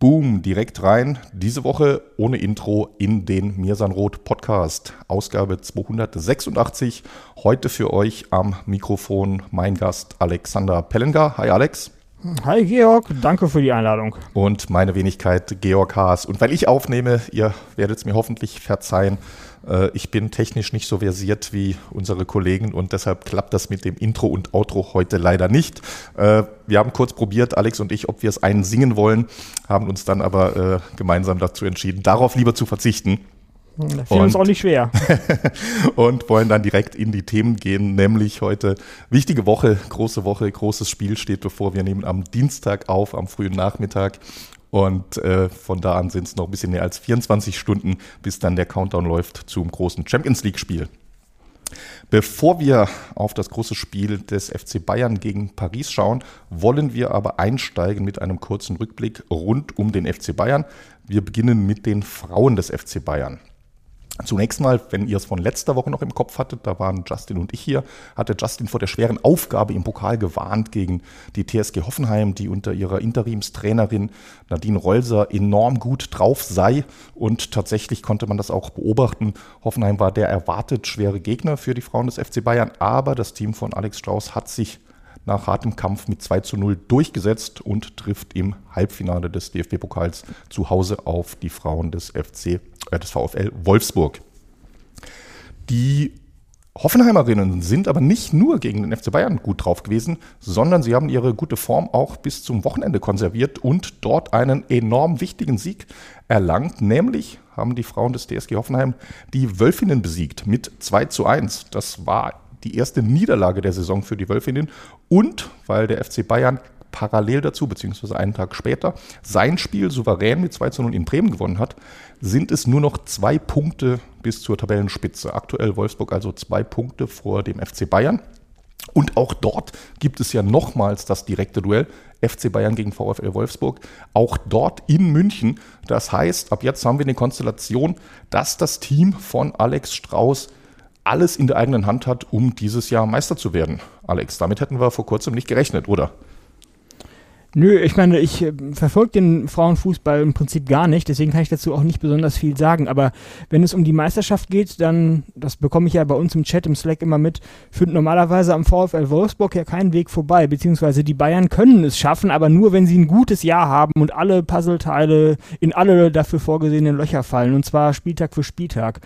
Boom, direkt rein. Diese Woche ohne Intro in den Mirsanrot Podcast. Ausgabe 286. Heute für euch am Mikrofon mein Gast Alexander Pellenger. Hi Alex. Hi Georg, danke für die Einladung. Und meine Wenigkeit Georg Haas. Und weil ich aufnehme, ihr werdet es mir hoffentlich verzeihen, ich bin technisch nicht so versiert wie unsere Kollegen und deshalb klappt das mit dem Intro und Outro heute leider nicht. Äh, wir haben kurz probiert, Alex und ich, ob wir es einen singen wollen, haben uns dann aber äh, gemeinsam dazu entschieden, darauf lieber zu verzichten. Das fiel uns auch nicht schwer. und wollen dann direkt in die Themen gehen, nämlich heute wichtige Woche, große Woche, großes Spiel steht bevor. Wir nehmen am Dienstag auf, am frühen Nachmittag und äh, von da an sind es noch ein bisschen mehr als 24 Stunden, bis dann der Countdown läuft zum großen Champions League-Spiel. Bevor wir auf das große Spiel des FC Bayern gegen Paris schauen, wollen wir aber einsteigen mit einem kurzen Rückblick rund um den FC Bayern. Wir beginnen mit den Frauen des FC Bayern. Zunächst mal, wenn ihr es von letzter Woche noch im Kopf hattet, da waren Justin und ich hier, hatte Justin vor der schweren Aufgabe im Pokal gewarnt gegen die TSG Hoffenheim, die unter ihrer Interimstrainerin Nadine Rolser enorm gut drauf sei. Und tatsächlich konnte man das auch beobachten. Hoffenheim war der erwartet schwere Gegner für die Frauen des FC Bayern, aber das Team von Alex Strauß hat sich nach hartem Kampf mit 2 zu 0 durchgesetzt und trifft im Halbfinale des DFB-Pokals zu Hause auf die Frauen des FC, des VfL Wolfsburg. Die Hoffenheimerinnen sind aber nicht nur gegen den FC Bayern gut drauf gewesen, sondern sie haben ihre gute Form auch bis zum Wochenende konserviert und dort einen enorm wichtigen Sieg erlangt. Nämlich haben die Frauen des DSG Hoffenheim die Wölfinnen besiegt mit 2 zu 1. Das war die erste Niederlage der Saison für die Wölfinnen und weil der FC Bayern parallel dazu, beziehungsweise einen Tag später, sein Spiel souverän mit 2 zu 0 in Bremen gewonnen hat, sind es nur noch zwei Punkte bis zur Tabellenspitze. Aktuell Wolfsburg also zwei Punkte vor dem FC Bayern. Und auch dort gibt es ja nochmals das direkte Duell FC Bayern gegen VfL Wolfsburg. Auch dort in München. Das heißt, ab jetzt haben wir eine Konstellation, dass das Team von Alex Strauß alles in der eigenen Hand hat, um dieses Jahr Meister zu werden. Alex, damit hätten wir vor kurzem nicht gerechnet, oder? Nö, ich meine, ich äh, verfolge den Frauenfußball im Prinzip gar nicht, deswegen kann ich dazu auch nicht besonders viel sagen. Aber wenn es um die Meisterschaft geht, dann, das bekomme ich ja bei uns im Chat, im Slack immer mit, führt normalerweise am VfL Wolfsburg ja keinen Weg vorbei, beziehungsweise die Bayern können es schaffen, aber nur, wenn sie ein gutes Jahr haben und alle Puzzleteile in alle dafür vorgesehenen Löcher fallen, und zwar Spieltag für Spieltag.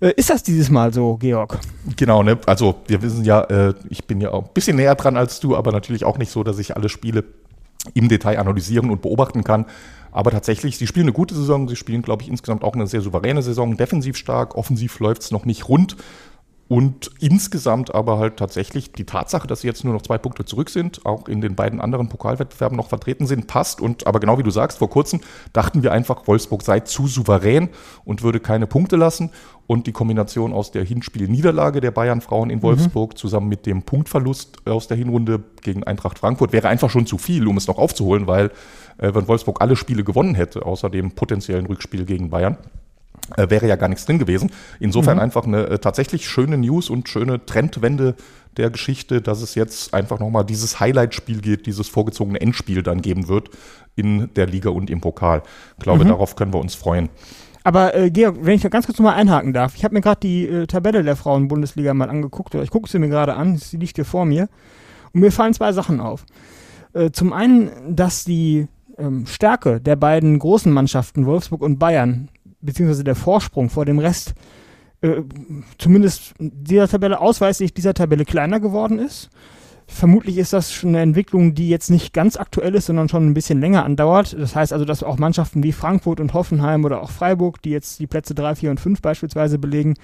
Äh, ist das dieses Mal so, Georg? Genau, ne? Also wir wissen ja, äh, ich bin ja auch ein bisschen näher dran als du, aber natürlich auch nicht so, dass ich alle Spiele im Detail analysieren und beobachten kann. Aber tatsächlich, sie spielen eine gute Saison, sie spielen, glaube ich, insgesamt auch eine sehr souveräne Saison, defensiv stark, offensiv läuft es noch nicht rund. Und insgesamt aber halt tatsächlich die Tatsache, dass sie jetzt nur noch zwei Punkte zurück sind, auch in den beiden anderen Pokalwettbewerben noch vertreten sind, passt. Und aber genau wie du sagst, vor kurzem dachten wir einfach, Wolfsburg sei zu souverän und würde keine Punkte lassen. Und die Kombination aus der Hinspielniederlage der Bayern-Frauen in mhm. Wolfsburg mhm. zusammen mit dem Punktverlust aus der Hinrunde gegen Eintracht Frankfurt wäre einfach schon zu viel, um es noch aufzuholen, weil äh, wenn Wolfsburg alle Spiele gewonnen hätte, außer dem potenziellen Rückspiel gegen Bayern, äh, wäre ja gar nichts drin gewesen. Insofern mhm. einfach eine äh, tatsächlich schöne News und schöne Trendwende der Geschichte, dass es jetzt einfach nochmal dieses Highlight-Spiel geht, dieses vorgezogene Endspiel dann geben wird in der Liga und im Pokal. Ich glaube, mhm. darauf können wir uns freuen. Aber äh, Georg, wenn ich da ganz kurz nochmal einhaken darf, ich habe mir gerade die äh, Tabelle der Frauen-Bundesliga mal angeguckt, oder ich gucke sie mir gerade an, sie liegt hier vor mir, und mir fallen zwei Sachen auf. Äh, zum einen, dass die ähm, Stärke der beiden großen Mannschaften, Wolfsburg und Bayern, beziehungsweise der Vorsprung vor dem Rest, äh, zumindest dieser Tabelle ausweislich dieser Tabelle kleiner geworden ist. Vermutlich ist das schon eine Entwicklung, die jetzt nicht ganz aktuell ist, sondern schon ein bisschen länger andauert. Das heißt also, dass auch Mannschaften wie Frankfurt und Hoffenheim oder auch Freiburg, die jetzt die Plätze 3, 4 und 5 beispielsweise belegen,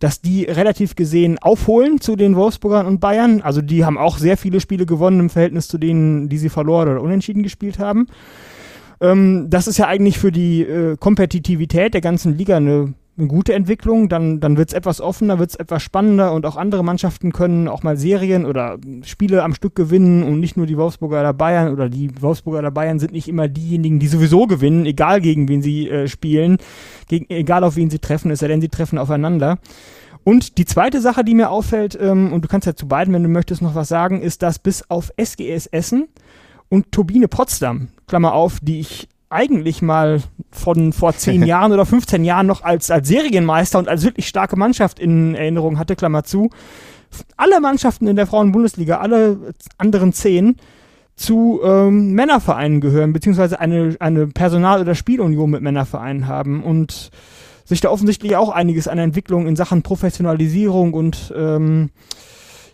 dass die relativ gesehen aufholen zu den Wolfsburgern und Bayern. Also die haben auch sehr viele Spiele gewonnen im Verhältnis zu denen, die sie verloren oder unentschieden gespielt haben. Ähm, das ist ja eigentlich für die äh, Kompetitivität der ganzen Liga eine, eine gute Entwicklung. Dann, dann wird es etwas offener, wird es etwas spannender und auch andere Mannschaften können auch mal Serien oder Spiele am Stück gewinnen und nicht nur die Wolfsburger oder Bayern oder die Wolfsburger oder Bayern sind nicht immer diejenigen, die sowieso gewinnen, egal gegen wen sie äh, spielen, gegen, egal auf wen sie treffen, es sei denn, sie treffen aufeinander. Und die zweite Sache, die mir auffällt, ähm, und du kannst ja zu beiden, wenn du möchtest, noch was sagen, ist, dass bis auf SGS Essen und Turbine Potsdam, Klammer auf, die ich eigentlich mal von vor zehn Jahren oder 15 Jahren noch als, als Serienmeister und als wirklich starke Mannschaft in Erinnerung hatte, Klammer zu, alle Mannschaften in der Frauenbundesliga, alle anderen zehn, zu ähm, Männervereinen gehören, beziehungsweise eine, eine Personal- oder Spielunion mit Männervereinen haben und sich da offensichtlich auch einiges an Entwicklung in Sachen Professionalisierung und ähm,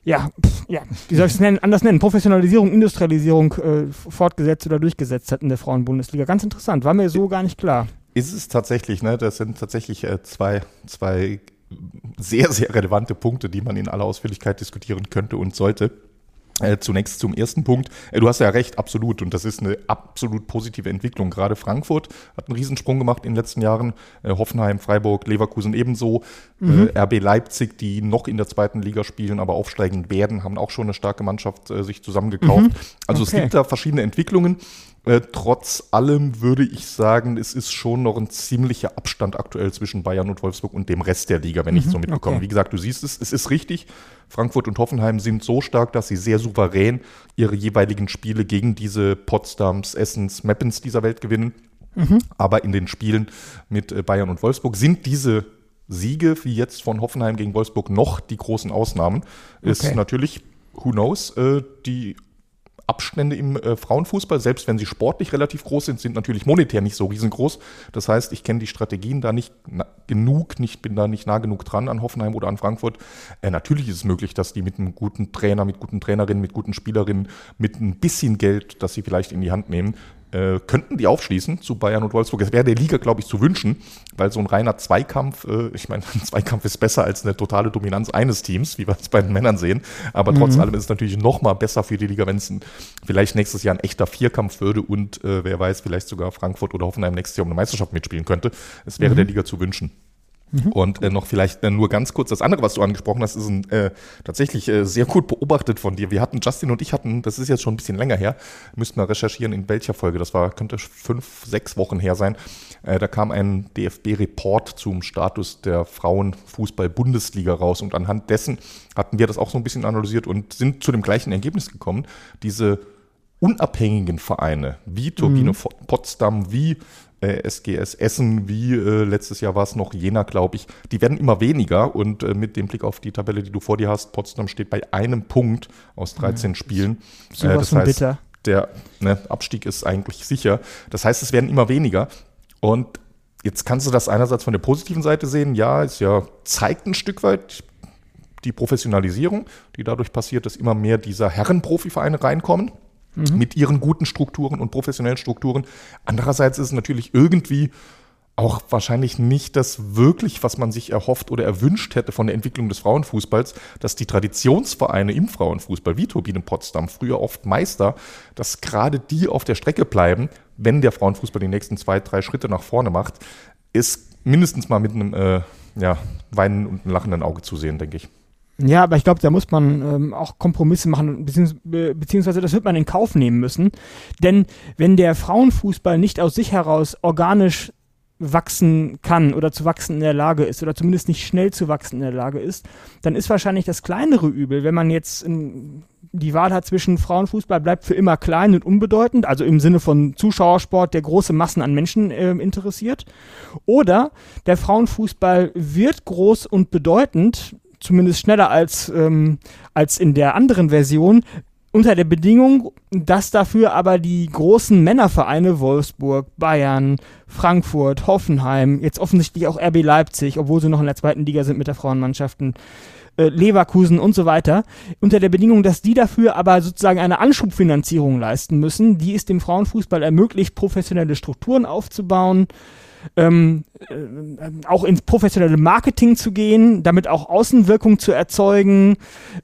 ja, pf, ja, wie soll ich es nennen, anders nennen, Professionalisierung, Industrialisierung äh, fortgesetzt oder durchgesetzt hat in der Frauenbundesliga. Ganz interessant, war mir so gar nicht klar. Ist es tatsächlich, ne? Das sind tatsächlich äh, zwei, zwei sehr, sehr relevante Punkte, die man in aller Ausführlichkeit diskutieren könnte und sollte. Äh, zunächst zum ersten Punkt. Äh, du hast ja recht, absolut. Und das ist eine absolut positive Entwicklung. Gerade Frankfurt hat einen Riesensprung gemacht in den letzten Jahren. Äh, Hoffenheim, Freiburg, Leverkusen ebenso. Mhm. RB Leipzig, die noch in der zweiten Liga spielen, aber aufsteigen werden, haben auch schon eine starke Mannschaft sich zusammengekauft. Mhm. Also es Okay. gibt da verschiedene Entwicklungen. Äh, trotz allem würde ich sagen, es ist schon noch ein ziemlicher Abstand aktuell zwischen Bayern und Wolfsburg und dem Rest der Liga, wenn ich Mhm, so mitbekomme. okay. Wie gesagt, du siehst es, es ist richtig. Frankfurt und Hoffenheim sind so stark, dass sie sehr souverän ihre jeweiligen Spiele gegen diese Potsdams, Essens, Meppens dieser Welt gewinnen. Mhm. Aber in den Spielen mit äh, Bayern und Wolfsburg sind diese Siege, wie jetzt von Hoffenheim gegen Wolfsburg, noch die großen Ausnahmen. Ist Okay. natürlich, who knows, äh, die Abstände im äh, Frauenfußball, selbst wenn sie sportlich relativ groß sind, sind natürlich monetär nicht so riesengroß. Das heißt, ich kenne die Strategien da nicht genug, nicht, bin da nicht nah genug dran an Hoffenheim oder an Frankfurt. Äh, natürlich ist es möglich, dass die mit einem guten Trainer, mit guten Trainerinnen, mit guten Spielerinnen, mit ein bisschen Geld, das sie vielleicht in die Hand nehmen, äh, könnten die aufschließen zu Bayern und Wolfsburg. Es wäre der Liga, glaube ich, zu wünschen, weil so ein reiner Zweikampf, äh, ich meine, ein Zweikampf ist besser als eine totale Dominanz eines Teams, wie wir es bei den Männern sehen. Aber trotz Mhm. allem ist es natürlich noch mal besser für die Liga, wenn es vielleicht nächstes Jahr ein echter Vierkampf würde und äh, wer weiß, vielleicht sogar Frankfurt oder Hoffenheim nächstes Jahr um eine Meisterschaft mitspielen könnte. Es wäre der Liga zu wünschen. Und äh, noch vielleicht äh, nur ganz kurz, das andere, was du angesprochen hast, ist ein, äh, tatsächlich äh, sehr gut beobachtet von dir. Wir hatten, Justin und ich hatten, das ist jetzt schon ein bisschen länger her, müssten wir recherchieren, in welcher Folge, das war, könnte fünf, sechs Wochen her sein. Äh, da kam ein DFB-Report zum Status der Frauenfußball-Bundesliga raus und anhand dessen hatten wir das auch so ein bisschen analysiert und sind zu dem gleichen Ergebnis gekommen. Diese unabhängigen Vereine wie Turbine Fo- Potsdam, wie äh, SGS Essen, wie äh, letztes Jahr war es noch Jena, glaube ich, die werden immer weniger und äh, mit dem Blick auf die Tabelle, die du vor dir hast, Potsdam steht bei einem Punkt aus 13 Spielen. Äh, Sowas von bitter. der ne, Abstieg ist eigentlich sicher. Das heißt, es werden immer weniger. Und jetzt kannst du das einerseits von der positiven Seite sehen. Ja, es ja zeigt ein Stück weit die Professionalisierung, die dadurch passiert, dass immer mehr dieser Herrenprofivereine reinkommen mit ihren guten Strukturen und professionellen Strukturen. Andererseits ist es natürlich irgendwie auch wahrscheinlich nicht das wirklich, was man sich erhofft oder erwünscht hätte von der Entwicklung des Frauenfußballs, dass die Traditionsvereine im Frauenfußball, wie Turbine Potsdam, früher oft Meister, dass gerade die auf der Strecke bleiben, wenn der Frauenfußball die nächsten zwei, drei Schritte nach vorne macht, ist mindestens mal mit einem äh, ja, weinenden und lachenden Auge zu sehen, denke ich. Ja, aber ich glaube, da muss man ähm, auch Kompromisse machen, beziehungs be- beziehungsweise das wird man in Kauf nehmen müssen. Denn wenn der Frauenfußball nicht aus sich heraus organisch wachsen kann oder zu wachsen in der Lage ist oder zumindest nicht schnell zu wachsen in der Lage ist, dann ist wahrscheinlich das kleinere Übel, wenn man jetzt in, die Wahl hat zwischen Frauenfußball bleibt für immer klein und unbedeutend, also im Sinne von Zuschauersport, der große Massen an Menschen ähm, interessiert, oder der Frauenfußball wird groß und bedeutend, zumindest schneller als, ähm, als in der anderen Version, unter der Bedingung, dass dafür aber die großen Männervereine Wolfsburg, Bayern, Frankfurt, Hoffenheim, jetzt offensichtlich auch RB Leipzig, obwohl sie noch in der zweiten Liga sind mit der Frauenmannschaften, äh, Leverkusen und so weiter, unter der Bedingung, dass die dafür aber sozusagen eine Anschubfinanzierung leisten müssen, die es dem Frauenfußball ermöglicht, professionelle Strukturen aufzubauen, ähm, äh, auch ins professionelle Marketing zu gehen, damit auch Außenwirkung zu erzeugen,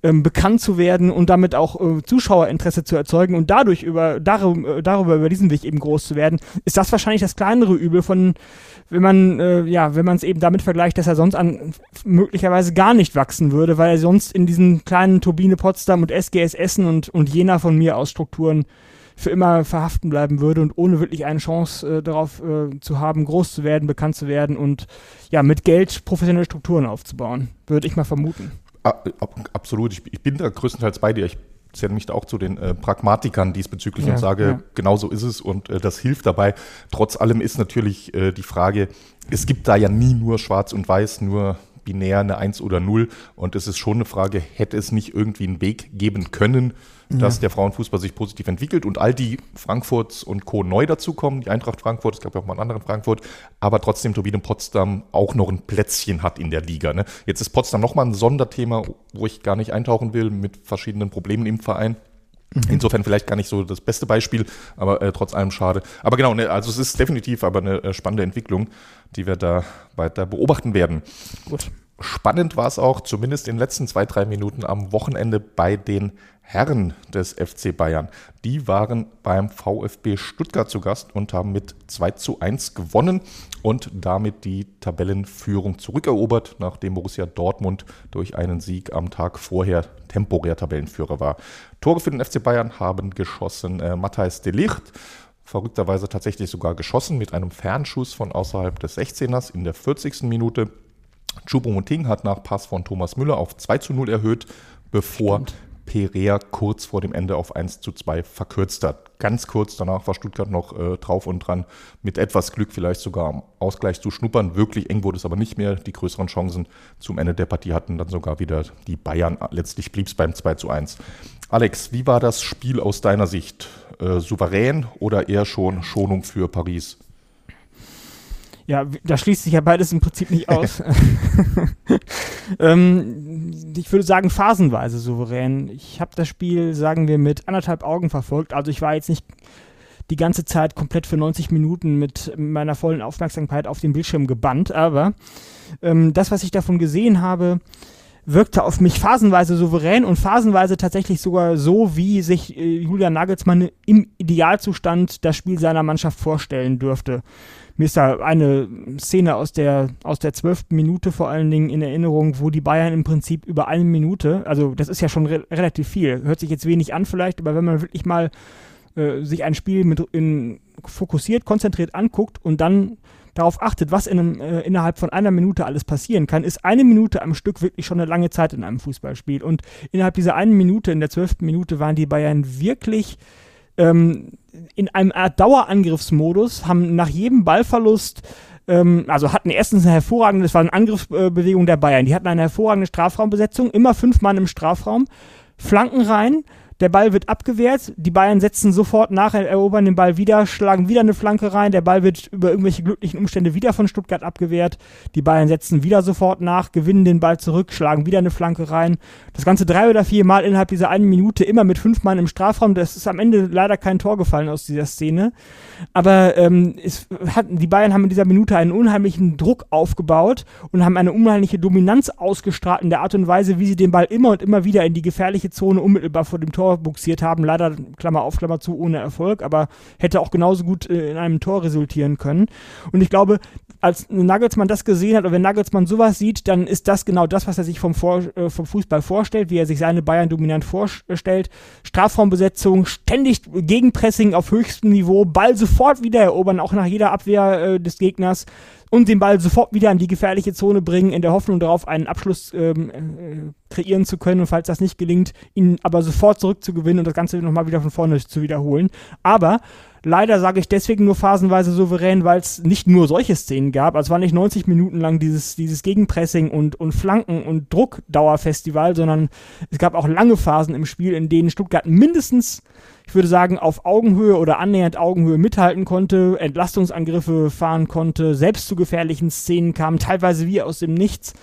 ähm, bekannt zu werden und damit auch äh, Zuschauerinteresse zu erzeugen und dadurch über darüber, darüber über diesen Weg eben groß zu werden, ist das wahrscheinlich das kleinere Übel von wenn man äh, ja wenn man es eben damit vergleicht, dass er sonst an möglicherweise gar nicht wachsen würde, weil er sonst in diesen kleinen Turbine Potsdam und SGS Essen und und Jena von mir aus Strukturen für immer verhaften bleiben würde und ohne wirklich eine Chance äh, darauf äh, zu haben, groß zu werden, bekannt zu werden und ja, mit Geld professionelle Strukturen aufzubauen, würde ich mal vermuten. A- ab- Absolut, ich, ich bin da größtenteils bei dir. Ich zähle mich da auch zu den äh, Pragmatikern diesbezüglich Ja, und sage, ja. genau so ist es und äh, das hilft dabei. Trotz allem ist natürlich äh, die Frage, es gibt da ja nie nur schwarz und weiß, nur binär eine 1 oder 0 und es ist schon eine Frage, hätte es nicht irgendwie einen Weg geben können, dass der Frauenfußball sich positiv entwickelt und all die Frankfurts und Co. neu dazukommen, die Eintracht Frankfurt, es gab ja auch mal einen anderen Frankfurt, aber trotzdem Turbine Potsdam auch noch ein Plätzchen hat in der Liga. Ne? Jetzt ist Potsdam nochmal ein Sonderthema, wo ich gar nicht eintauchen will, mit verschiedenen Problemen im Verein. Insofern vielleicht gar nicht so das beste Beispiel, aber äh, trotz allem schade. Aber genau, ne, also es ist definitiv aber eine äh, spannende Entwicklung, die wir da weiter beobachten werden. Gut. Spannend war es auch, zumindest in den letzten zwei, drei Minuten am Wochenende bei den Herren des FC Bayern. Die waren beim VfB Stuttgart zu Gast und haben mit 2 zu 1 gewonnen und damit die Tabellenführung zurückerobert, nachdem Borussia Dortmund durch einen Sieg am Tag vorher temporär Tabellenführer war. Tore für den FC Bayern haben geschossen äh, Matthijs de Ligt, verrückterweise tatsächlich sogar geschossen mit einem Fernschuss von außerhalb des 16ers in der 40. Minute. Choupo-Moting hat nach Pass von Thomas Müller auf 2 zu 0 erhöht, bevor Stimmt. Perea kurz vor dem Ende auf 1 zu 2 verkürzt hat. Ganz kurz danach war Stuttgart noch äh, drauf und dran, mit etwas Glück vielleicht sogar am Ausgleich zu schnuppern. Wirklich eng wurde es aber nicht mehr. Die größeren Chancen zum Ende der Partie hatten dann sogar wieder die Bayern. Letztlich blieb es beim 2 zu 1. Alex, wie war das Spiel aus deiner Sicht? Äh, souverän oder eher schon Schonung für Paris? Ja, da schließt sich ja beides im Prinzip nicht aus. ähm, ich würde sagen, phasenweise souverän. Ich habe das Spiel, sagen wir, mit anderthalb Augen verfolgt. Also ich war jetzt nicht die ganze Zeit komplett für 90 Minuten mit meiner vollen Aufmerksamkeit auf den Bildschirm gebannt, aber ähm, das, was ich davon gesehen habe, wirkte auf mich phasenweise souverän und phasenweise tatsächlich sogar so, wie sich äh, Julian Nagelsmann im Idealzustand das Spiel seiner Mannschaft vorstellen dürfte. Mir ist da eine Szene aus der aus der zwölften Minute vor allen Dingen in Erinnerung, wo die Bayern im Prinzip über eine Minute, also das ist ja schon re relativ viel, hört sich jetzt wenig an vielleicht, aber wenn man wirklich mal äh, sich ein Spiel mit in, fokussiert, konzentriert anguckt und dann darauf achtet, was in einem, äh, innerhalb von einer Minute alles passieren kann, ist eine Minute am Stück wirklich schon eine lange Zeit in einem Fußballspiel. Und innerhalb dieser einen Minute, in der zwölften Minute, waren die Bayern wirklich ähm, in einem Art Dauerangriffsmodus, haben nach jedem Ballverlust ähm, also hatten erstens eine hervorragende, das war eine Angriffsbewegung der Bayern, die hatten eine hervorragende Strafraumbesetzung, immer fünf Mann im Strafraum, Flanken rein, der Ball wird abgewehrt, die Bayern setzen sofort nach, erobern den Ball wieder, schlagen wieder eine Flanke rein, der Ball wird über irgendwelche glücklichen Umstände wieder von Stuttgart abgewehrt, die Bayern setzen wieder sofort nach, gewinnen den Ball zurück, schlagen wieder eine Flanke rein. Das Ganze drei oder vier Mal innerhalb dieser einen Minute, immer mit fünf Mann im Strafraum. Das ist am Ende leider kein Tor gefallen aus dieser Szene. Aber ähm, es hat, die Bayern haben in dieser Minute einen unheimlichen Druck aufgebaut und haben eine unheimliche Dominanz ausgestrahlt in der Art und Weise, wie sie den Ball immer und immer wieder in die gefährliche Zone unmittelbar vor dem Tor buxiert haben. Leider, Klammer auf, Klammer zu, ohne Erfolg, aber hätte auch genauso gut äh, in einem Tor resultieren können. Und ich glaube, als Nagelsmann das gesehen hat, oder wenn Nagelsmann sowas sieht, dann ist das genau das, was er sich vom, Vor äh, vom Fußball vorstellt, wie er sich seine Bayern dominant vorstellt. Strafraumbesetzung, ständig Gegenpressing auf höchstem Niveau, Ball sofort wieder erobern, auch nach jeder Abwehr äh, des Gegners und den Ball sofort wieder in die gefährliche Zone bringen, in der Hoffnung darauf, einen Abschluss ähm, äh, kreieren zu können und falls das nicht gelingt, ihn aber sofort zurückzugewinnen und das Ganze nochmal wieder von vorne zu wiederholen. Aber Leider sage ich deswegen nur phasenweise souverän, weil es nicht nur solche Szenen gab. Also es war nicht 90 Minuten lang dieses, dieses Gegenpressing und, und Flanken und Druckdauerfestival, sondern es gab auch lange Phasen im Spiel, in denen Stuttgart mindestens, ich würde sagen, auf Augenhöhe oder annähernd Augenhöhe mithalten konnte, Entlastungsangriffe fahren konnte, selbst zu gefährlichen Szenen kamen, teilweise wie aus dem Nichts.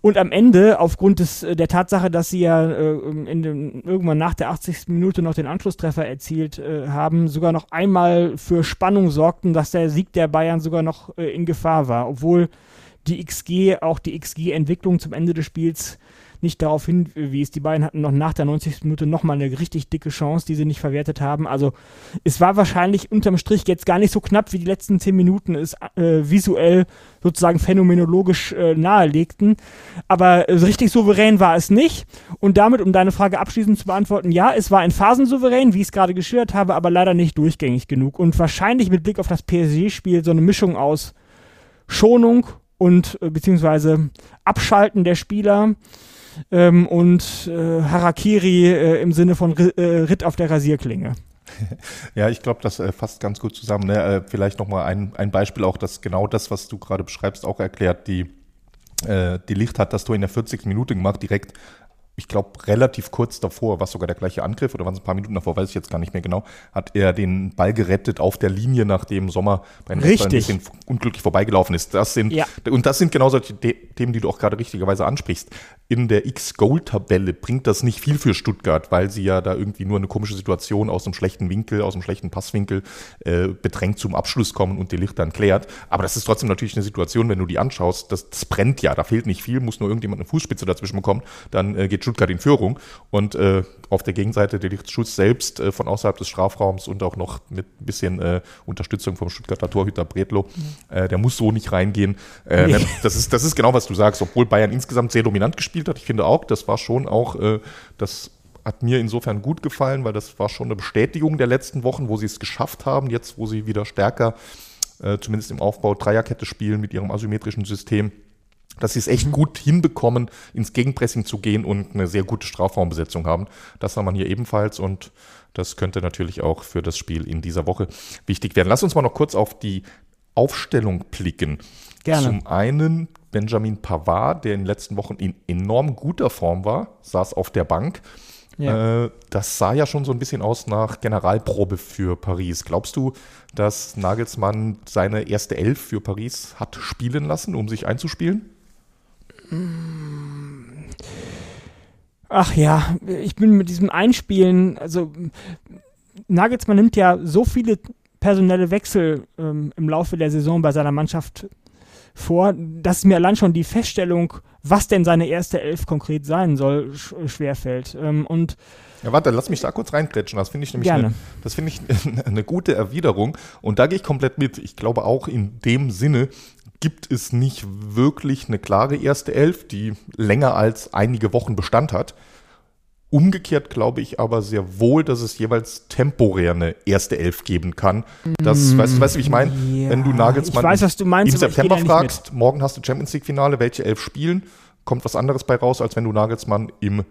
Und am Ende, aufgrund des, der Tatsache, dass sie ja äh, dem, irgendwann nach der 80. Minute noch den Anschlusstreffer erzielt äh, haben, sogar noch einmal für Spannung sorgten, dass der Sieg der Bayern sogar noch äh, in Gefahr war. Obwohl die XG, auch die XG-Entwicklung zum Ende des Spiels nicht darauf hinwies. Die beiden hatten noch nach der 90. Minute nochmal eine richtig dicke Chance, die sie nicht verwertet haben. Also es war wahrscheinlich unterm Strich jetzt gar nicht so knapp, wie die letzten 10 Minuten es äh, visuell sozusagen phänomenologisch äh, nahelegten. Aber äh, richtig souverän war es nicht. Und damit, um deine Frage abschließend zu beantworten, ja, es war in Phasen souverän, wie ich es gerade geschildert habe, aber leider nicht durchgängig genug. Und wahrscheinlich mit Blick auf das PSG-Spiel so eine Mischung aus Schonung und äh, beziehungsweise Abschalten der Spieler ähm, und äh, Harakiri äh, im Sinne von R äh, Ritt auf der Rasierklinge. Ja, ich glaube, das äh, fasst ganz gut zusammen. Ne? Äh, vielleicht nochmal ein, ein Beispiel auch, dass genau das, was du gerade beschreibst, auch erklärt. Die, äh, die Licht hat das Tor in der 40. Minute gemacht, direkt ich glaube, relativ kurz davor, was sogar der gleiche Angriff oder waren es ein paar Minuten davor, weiß ich jetzt gar nicht mehr genau, hat er den Ball gerettet auf der Linie, nachdem Sommer bei den ein bisschen unglücklich vorbeigelaufen ist. Das sind, ja. Und das sind genau solche Themen, die du auch gerade richtigerweise ansprichst. In der X-Goal-Tabelle bringt das nicht viel für Stuttgart, weil sie ja da irgendwie nur eine komische Situation aus einem schlechten Winkel, aus einem schlechten Passwinkel äh, bedrängt zum Abschluss kommen und die Licht dann klärt. Aber das ist trotzdem natürlich eine Situation, wenn du die anschaust, das, das brennt ja, da fehlt nicht viel, muss nur irgendjemand eine Fußspitze dazwischen bekommen, dann äh, geht Stuttgart in Führung und äh, auf der Gegenseite der Schuss selbst äh, von außerhalb des Strafraums und auch noch mit ein bisschen äh, Unterstützung vom Stuttgarter Torhüter Bredlo. Mhm. Äh, der muss so nicht reingehen. Äh, nee. das, ist, das ist genau, was du sagst. Obwohl Bayern insgesamt sehr dominant gespielt hat. Ich finde auch, das war schon auch, äh, das hat mir insofern gut gefallen, weil das war schon eine Bestätigung der letzten Wochen, wo sie es geschafft haben, jetzt wo sie wieder stärker, zumindest im Aufbau, Dreierkette spielen mit ihrem asymmetrischen System dass sie es echt gut hinbekommen, ins Gegenpressing zu gehen und eine sehr gute Strafraumbesetzung haben. Das sah man hier ebenfalls und das könnte natürlich auch für das Spiel in dieser Woche wichtig werden. Lass uns mal noch kurz auf die Aufstellung blicken. Gerne. Zum einen Benjamin Pavard, der in den letzten Wochen in enorm guter Form war, saß auf der Bank. Ja. Äh, das sah ja schon so ein bisschen aus nach Generalprobe für Paris. Glaubst du, dass Nagelsmann seine erste Elf für Paris hat spielen lassen, um sich einzuspielen? Ach ja, ich bin mit diesem Einspielen, also Nagelsmann nimmt ja so viele personelle Wechsel ähm, im Laufe der Saison bei seiner Mannschaft vor, dass mir allein schon die Feststellung, was denn seine erste Elf konkret sein soll, sch schwerfällt. Ähm, und ja, warte, lass mich da kurz reinkretschen. Das finde ich nämlich eine, das finde ich eine gute Erwiderung. Und da gehe ich komplett mit. Ich glaube auch in dem Sinne, gibt es nicht wirklich eine klare erste Elf, die länger als einige Wochen Bestand hat. Umgekehrt glaube ich aber sehr wohl, dass es jeweils temporär eine erste Elf geben kann. Das, mm, weißt, du, weißt du, wie ich meine? Ja, Wenn du Nagelsmann weiß, was du meinst, im September fragst, morgen hast du Champions League Finale, welche Elf spielen, kommt was anderes bei raus, als wenn du Nagelsmann im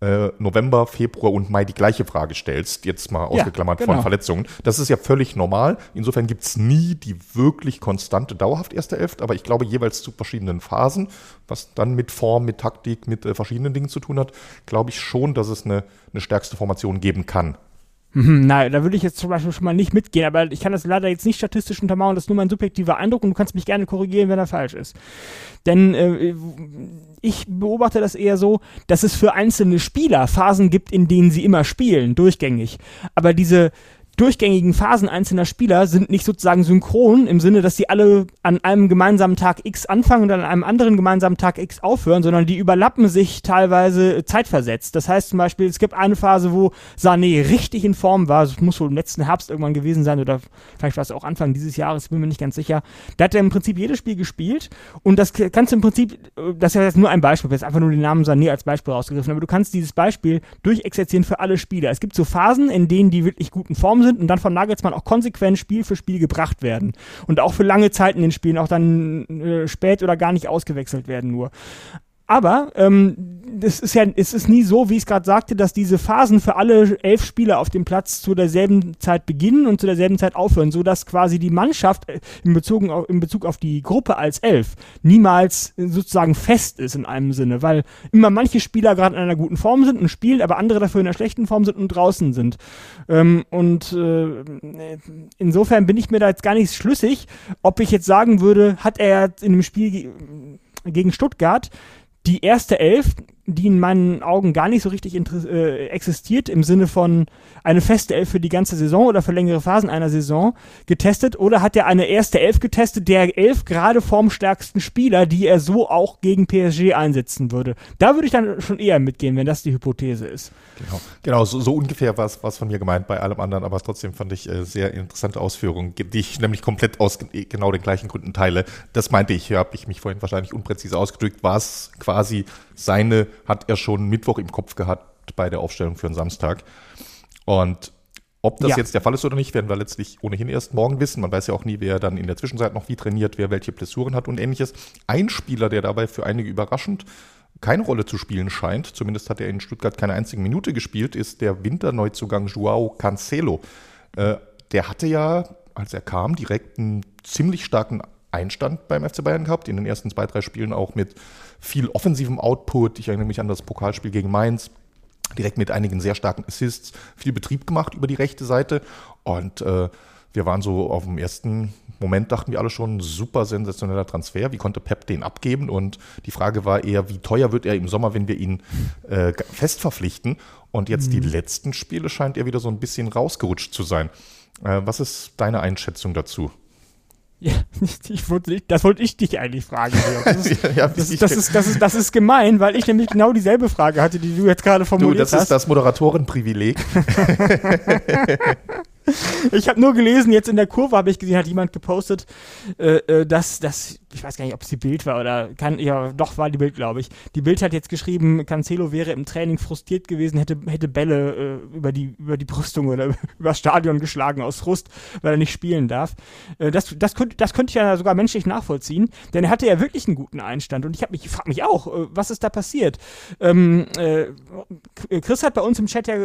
äh, November, Februar und Mai die gleiche Frage stellst, jetzt mal ausgeklammert ja, genau. von Verletzungen. Das ist ja völlig normal. Insofern gibt es nie die wirklich konstante, dauerhaft erste Elf, aber ich glaube jeweils zu verschiedenen Phasen, was dann mit Form, mit Taktik, mit äh, verschiedenen Dingen zu tun hat, glaube ich schon, dass es eine, eine stärkste Formation geben kann. Mhm, nein, da würde ich jetzt zum Beispiel schon mal nicht mitgehen, aber ich kann das leider jetzt nicht statistisch untermauern, das ist nur mein subjektiver Eindruck und du kannst mich gerne korrigieren, wenn er falsch ist. Denn äh, ich beobachte das eher so, dass es für einzelne Spieler Phasen gibt, in denen sie immer spielen, durchgängig. Aber diese durchgängigen Phasen einzelner Spieler sind nicht sozusagen synchron im Sinne, dass sie alle an einem gemeinsamen Tag X anfangen und an einem anderen gemeinsamen Tag X aufhören, sondern die überlappen sich teilweise zeitversetzt. Das heißt zum Beispiel, es gibt eine Phase, wo Sané richtig in Form war, das muss wohl im letzten Herbst irgendwann gewesen sein oder vielleicht war es auch Anfang dieses Jahres, bin mir nicht ganz sicher. Da hat er im Prinzip jedes Spiel gespielt und das kannst du im Prinzip, das ist jetzt nur ein Beispiel, jetzt einfach nur den Namen Sané als Beispiel rausgegriffen, aber du kannst dieses Beispiel durchexerzieren für alle Spieler. Es gibt so Phasen, in denen die wirklich guten Formen sind und dann von Nagelsmann auch konsequent Spiel für Spiel gebracht werden. Und auch für lange Zeit in den Spielen auch dann äh, spät oder gar nicht ausgewechselt werden nur. Aber ähm, es ist ja, es ist nie so, wie ich es gerade sagte, dass diese Phasen für alle elf Spieler auf dem Platz zu derselben Zeit beginnen und zu derselben Zeit aufhören, so dass quasi die Mannschaft äh, in Bezug auf, in Bezug auf die Gruppe als elf niemals sozusagen fest ist in einem Sinne, weil immer manche Spieler gerade in einer guten Form sind und spielen, aber andere dafür in einer schlechten Form sind und draußen sind. Ähm, und äh, insofern bin ich mir da jetzt gar nicht schlüssig, ob ich jetzt sagen würde, hat er in dem Spiel gegen Stuttgart die erste Elf, die in meinen Augen gar nicht so richtig äh, existiert, im Sinne von eine feste Elf für die ganze Saison oder für längere Phasen einer Saison getestet, oder hat er eine erste Elf getestet, der elf gerade formstärksten Spieler, die er so auch gegen PSG einsetzen würde? Da würde ich dann schon eher mitgehen, wenn das die Hypothese ist. Genau, genau so, so ungefähr war es von mir gemeint bei allem anderen, aber trotzdem fand ich äh, sehr interessante Ausführungen, die ich nämlich komplett aus genau den gleichen Gründen teile. Das meinte ich, habe ich mich vorhin wahrscheinlich unpräzise ausgedrückt, war es quasi seine, hat er schon Mittwoch im Kopf gehabt bei der Aufstellung für den Samstag. Und ob das ja. jetzt der Fall ist oder nicht, werden wir letztlich ohnehin erst morgen wissen. Man weiß ja auch nie, wer dann in der Zwischenzeit noch wie trainiert, wer welche Blessuren hat und ähnliches. Ein Spieler, der dabei für einige überraschend keine Rolle zu spielen scheint, zumindest hat er in Stuttgart keine einzige Minute gespielt, ist der Winterneuzugang Joao Cancelo. Äh, der hatte ja, als er kam, direkt einen ziemlich starken Einstand beim FC Bayern gehabt, in den ersten zwei, drei Spielen auch mit viel offensivem Output. Ich erinnere mich an das Pokalspiel gegen Mainz, direkt mit einigen sehr starken Assists, viel Betrieb gemacht über die rechte Seite und äh, wir waren so auf dem ersten Moment, dachten wir alle schon, super sensationeller Transfer. Wie konnte Pep den abgeben? Und die Frage war eher, wie teuer wird er im Sommer, wenn wir ihn äh, fest verpflichten? Und jetzt mhm. die letzten Spiele scheint er wieder so ein bisschen rausgerutscht zu sein. Äh, was ist deine Einschätzung dazu? Ja, ich wollte, das wollte ich dich eigentlich fragen. Das ist, ja, das, ist, das, ist, das, ist, das ist gemein, weil ich nämlich genau dieselbe Frage hatte, die du jetzt gerade formuliert hast. Du, das ist das Moderatorenprivileg. ich habe nur gelesen, jetzt in der Kurve habe ich gesehen, hat jemand gepostet, äh, äh, dass, dass, ich weiß gar nicht, ob es die Bild war oder kann, ja, doch war die Bild, glaube ich. Die Bild hat jetzt geschrieben, Cancelo wäre im Training frustriert gewesen, hätte, hätte Bälle äh, über, die, über die Brüstung oder über das Stadion geschlagen aus Frust, weil er nicht spielen darf. Äh, das, das, könnte, das könnte ich ja sogar menschlich nachvollziehen, denn er hatte ja wirklich einen guten Einstand und ich, hab mich, ich frage mich auch, äh, was ist da passiert? Ähm, äh, Chris hat bei uns im Chat ja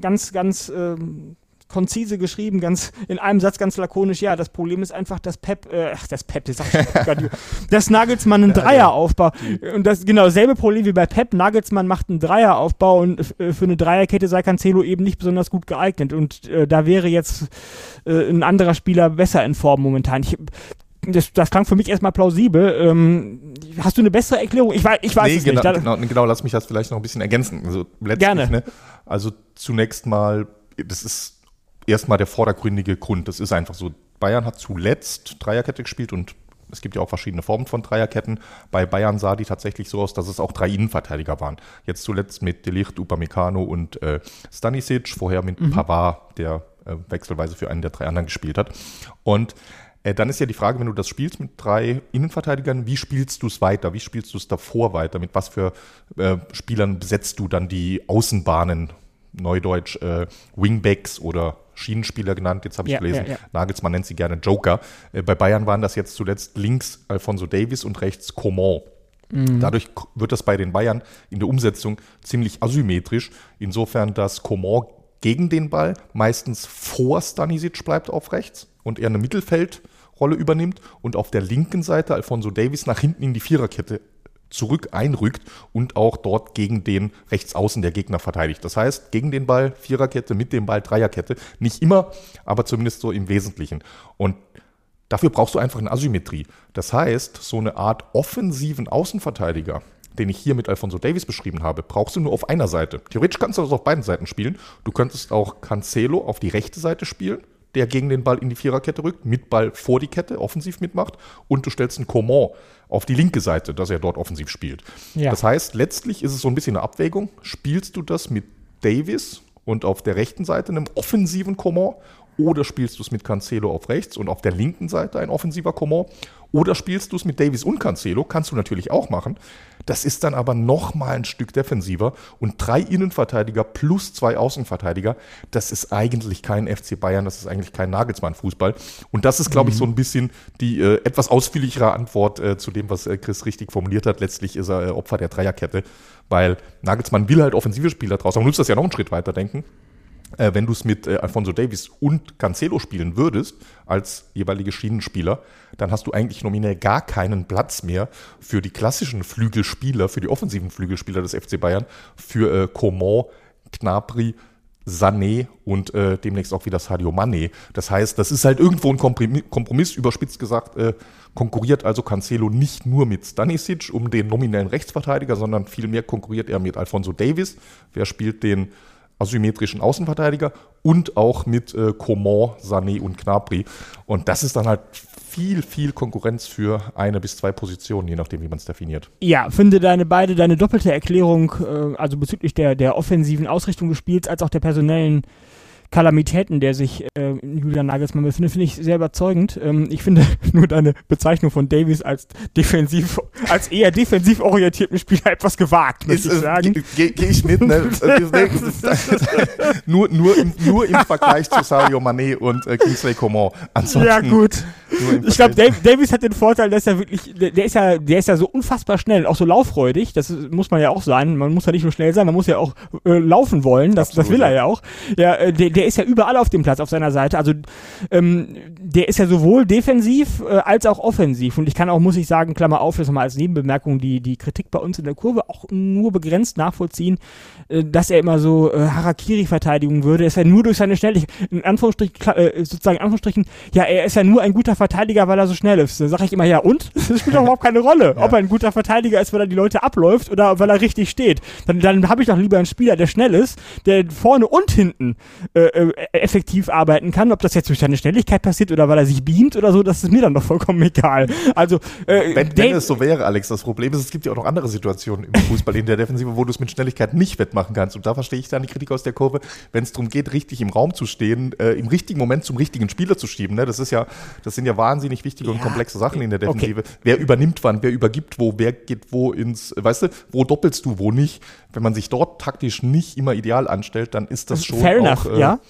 ganz, ganz ähm, konzise geschrieben, ganz in einem Satz ganz lakonisch, ja, das Problem ist einfach, dass Pep, äh, ach, das Pep, das sag ich dass Nagelsmann einen Dreieraufbau und das genau dasselbe Problem wie bei Pep, Nagelsmann macht einen Dreieraufbau und äh, für eine Dreierkette sei Cancelo eben nicht besonders gut geeignet und äh, da wäre jetzt äh, ein anderer Spieler besser in Form momentan. Ich, das, das klang für mich erstmal plausibel. Ähm, hast du eine bessere Erklärung? Ich weiß, ich weiß nee, es genau, nicht. Genau, genau, lass mich das vielleicht noch ein bisschen ergänzen. Also Gerne. Ne, also zunächst mal, das ist erstmal der vordergründige Grund. Das ist einfach so. Bayern hat zuletzt Dreierkette gespielt und es gibt ja auch verschiedene Formen von Dreierketten. Bei Bayern sah die tatsächlich so aus, dass es auch drei Innenverteidiger waren. Jetzt zuletzt mit Delicht, Upamecano und äh, Stanisic, vorher mit mhm. Pavard, der äh, wechselweise für einen der drei anderen gespielt hat. Und äh, dann ist ja die Frage, wenn du das spielst mit drei Innenverteidigern, wie spielst du es weiter? Wie spielst du es davor weiter? Mit was für äh, Spielern besetzt du dann die Außenbahnen? Neudeutsch äh, Wingbacks oder Schienenspieler genannt. Jetzt habe ich ja, gelesen, ja, ja. Nagelsmann nennt sie gerne Joker. Äh, bei Bayern waren das jetzt zuletzt links Alfonso Davis und rechts Coman. Mhm. Dadurch wird das bei den Bayern in der Umsetzung ziemlich asymmetrisch. Insofern, dass Coman gegen den Ball meistens vor Stanisic bleibt auf rechts und er eine Mittelfeldrolle übernimmt und auf der linken Seite Alfonso Davis nach hinten in die Viererkette zurück einrückt und auch dort gegen den Rechtsaußen der Gegner verteidigt. Das heißt, gegen den Ball Viererkette, mit dem Ball Dreierkette. Nicht immer, aber zumindest so im Wesentlichen. Und dafür brauchst du einfach eine Asymmetrie. Das heißt, so eine Art offensiven Außenverteidiger, den ich hier mit Alfonso Davis beschrieben habe, brauchst du nur auf einer Seite. Theoretisch kannst du das auf beiden Seiten spielen. Du könntest auch Cancelo auf die rechte Seite spielen der gegen den Ball in die Viererkette rückt, mit Ball vor die Kette, offensiv mitmacht. Und du stellst einen Coman auf die linke Seite, dass er dort offensiv spielt. Ja. Das heißt, letztlich ist es so ein bisschen eine Abwägung. Spielst du das mit Davis und auf der rechten Seite einem offensiven Coman oder spielst du es mit Cancelo auf rechts und auf der linken Seite ein offensiver Coman oder spielst du es mit Davis und Cancelo, kannst du natürlich auch machen. Das ist dann aber nochmal ein Stück defensiver und drei Innenverteidiger plus zwei Außenverteidiger, das ist eigentlich kein FC Bayern, das ist eigentlich kein Nagelsmann-Fußball. Und das ist, glaube ich, so ein bisschen die äh, etwas ausführlichere Antwort äh, zu dem, was äh, Chris richtig formuliert hat. Letztlich ist er äh, Opfer der Dreierkette, weil Nagelsmann will halt offensive Spieler draus. Aber du musst das ja noch einen Schritt weiter denken äh, wenn du es mit äh, Alfonso Davis und Cancelo spielen würdest, als jeweilige Schienenspieler, dann hast du eigentlich nominell gar keinen Platz mehr für die klassischen Flügelspieler, für die offensiven Flügelspieler des FC Bayern, für äh, Coman, Gnabry, Sané und äh, demnächst auch wieder Sadio Mané. Das heißt, das ist halt irgendwo ein Kompromiss, Kompromiss überspitzt gesagt, äh, konkurriert also Cancelo nicht nur mit Stanisic um den nominellen Rechtsverteidiger, sondern vielmehr konkurriert er mit Alfonso Davis. Wer spielt den asymmetrischen Außenverteidiger und auch mit äh, Coman, Sané und Gnabry. Und das ist dann halt viel, viel Konkurrenz für eine bis zwei Positionen, je nachdem, wie man es definiert. Ja, finde deine beide, deine doppelte Erklärung, äh, also bezüglich der, der offensiven Ausrichtung des Spiels, als auch der personellen Kalamitäten, der sich äh, Julian Nagelsmann befindet, finde ich sehr überzeugend. Ähm, ich finde nur deine Bezeichnung von Davies als defensiv als eher defensiv orientierten Spieler etwas gewagt, möchte ich sagen. Gehe geh ich mit, ne? nur, nur, im, nur im Vergleich zu Sadio Mané und äh, Kingsley Coman. Ansonsten ja, gut. Ich glaube, Davis hat den Vorteil, dass er wirklich, der, ist ja, der ist ja so unfassbar schnell, auch so lauffreudig. Das muss man ja auch sein. Man muss ja nicht nur schnell sein, man muss ja auch äh, laufen wollen. Das, das will er ja auch. Ja, äh, der, der ist ja überall auf dem Platz auf seiner Seite. Also ähm, der ist ja sowohl defensiv äh, als auch offensiv. Und ich kann auch, muss ich sagen, Klammer auf, jetzt nochmal als Nebenbemerkung, die, die Kritik bei uns in der Kurve auch nur begrenzt nachvollziehen, äh, dass er immer so äh, Harakiri-Verteidigung würde. Er ist ja nur durch seine Schnelligkeit, in Anführungsstrichen, äh, sozusagen in Anführungsstrichen, ja, er ist ja nur ein guter Verteidiger, weil er so schnell ist. Da sage ich immer, ja und? Das spielt doch überhaupt keine Rolle, ja. ob er ein guter Verteidiger ist, weil er die Leute abläuft oder weil er richtig steht. Dann, dann habe ich doch lieber einen Spieler, der schnell ist, der vorne und hinten äh, äh, effektiv arbeiten kann. Ob das jetzt durch seine Schnelligkeit passiert oder weil er sich beamt oder so, das ist mir dann doch vollkommen egal. Also äh, wenn, wenn es so wäre, Alex, das Problem ist, es gibt ja auch noch andere Situationen im Fußball in der Defensive, wo du es mit Schnelligkeit nicht wettmachen kannst. Und da verstehe ich dann die Kritik aus der Kurve, wenn es darum geht, richtig im Raum zu stehen, äh, im richtigen Moment zum richtigen Spieler zu schieben. Ne? Das ist ja, das sind ja wahnsinnig wichtige ja, und komplexe Sachen in der Defensive. Okay. Wer übernimmt wann, wer übergibt wo, wer geht wo ins, weißt du, wo doppelst du, wo nicht. Wenn man sich dort taktisch nicht immer ideal anstellt, dann ist das schon Fair auch, enough, äh, ja.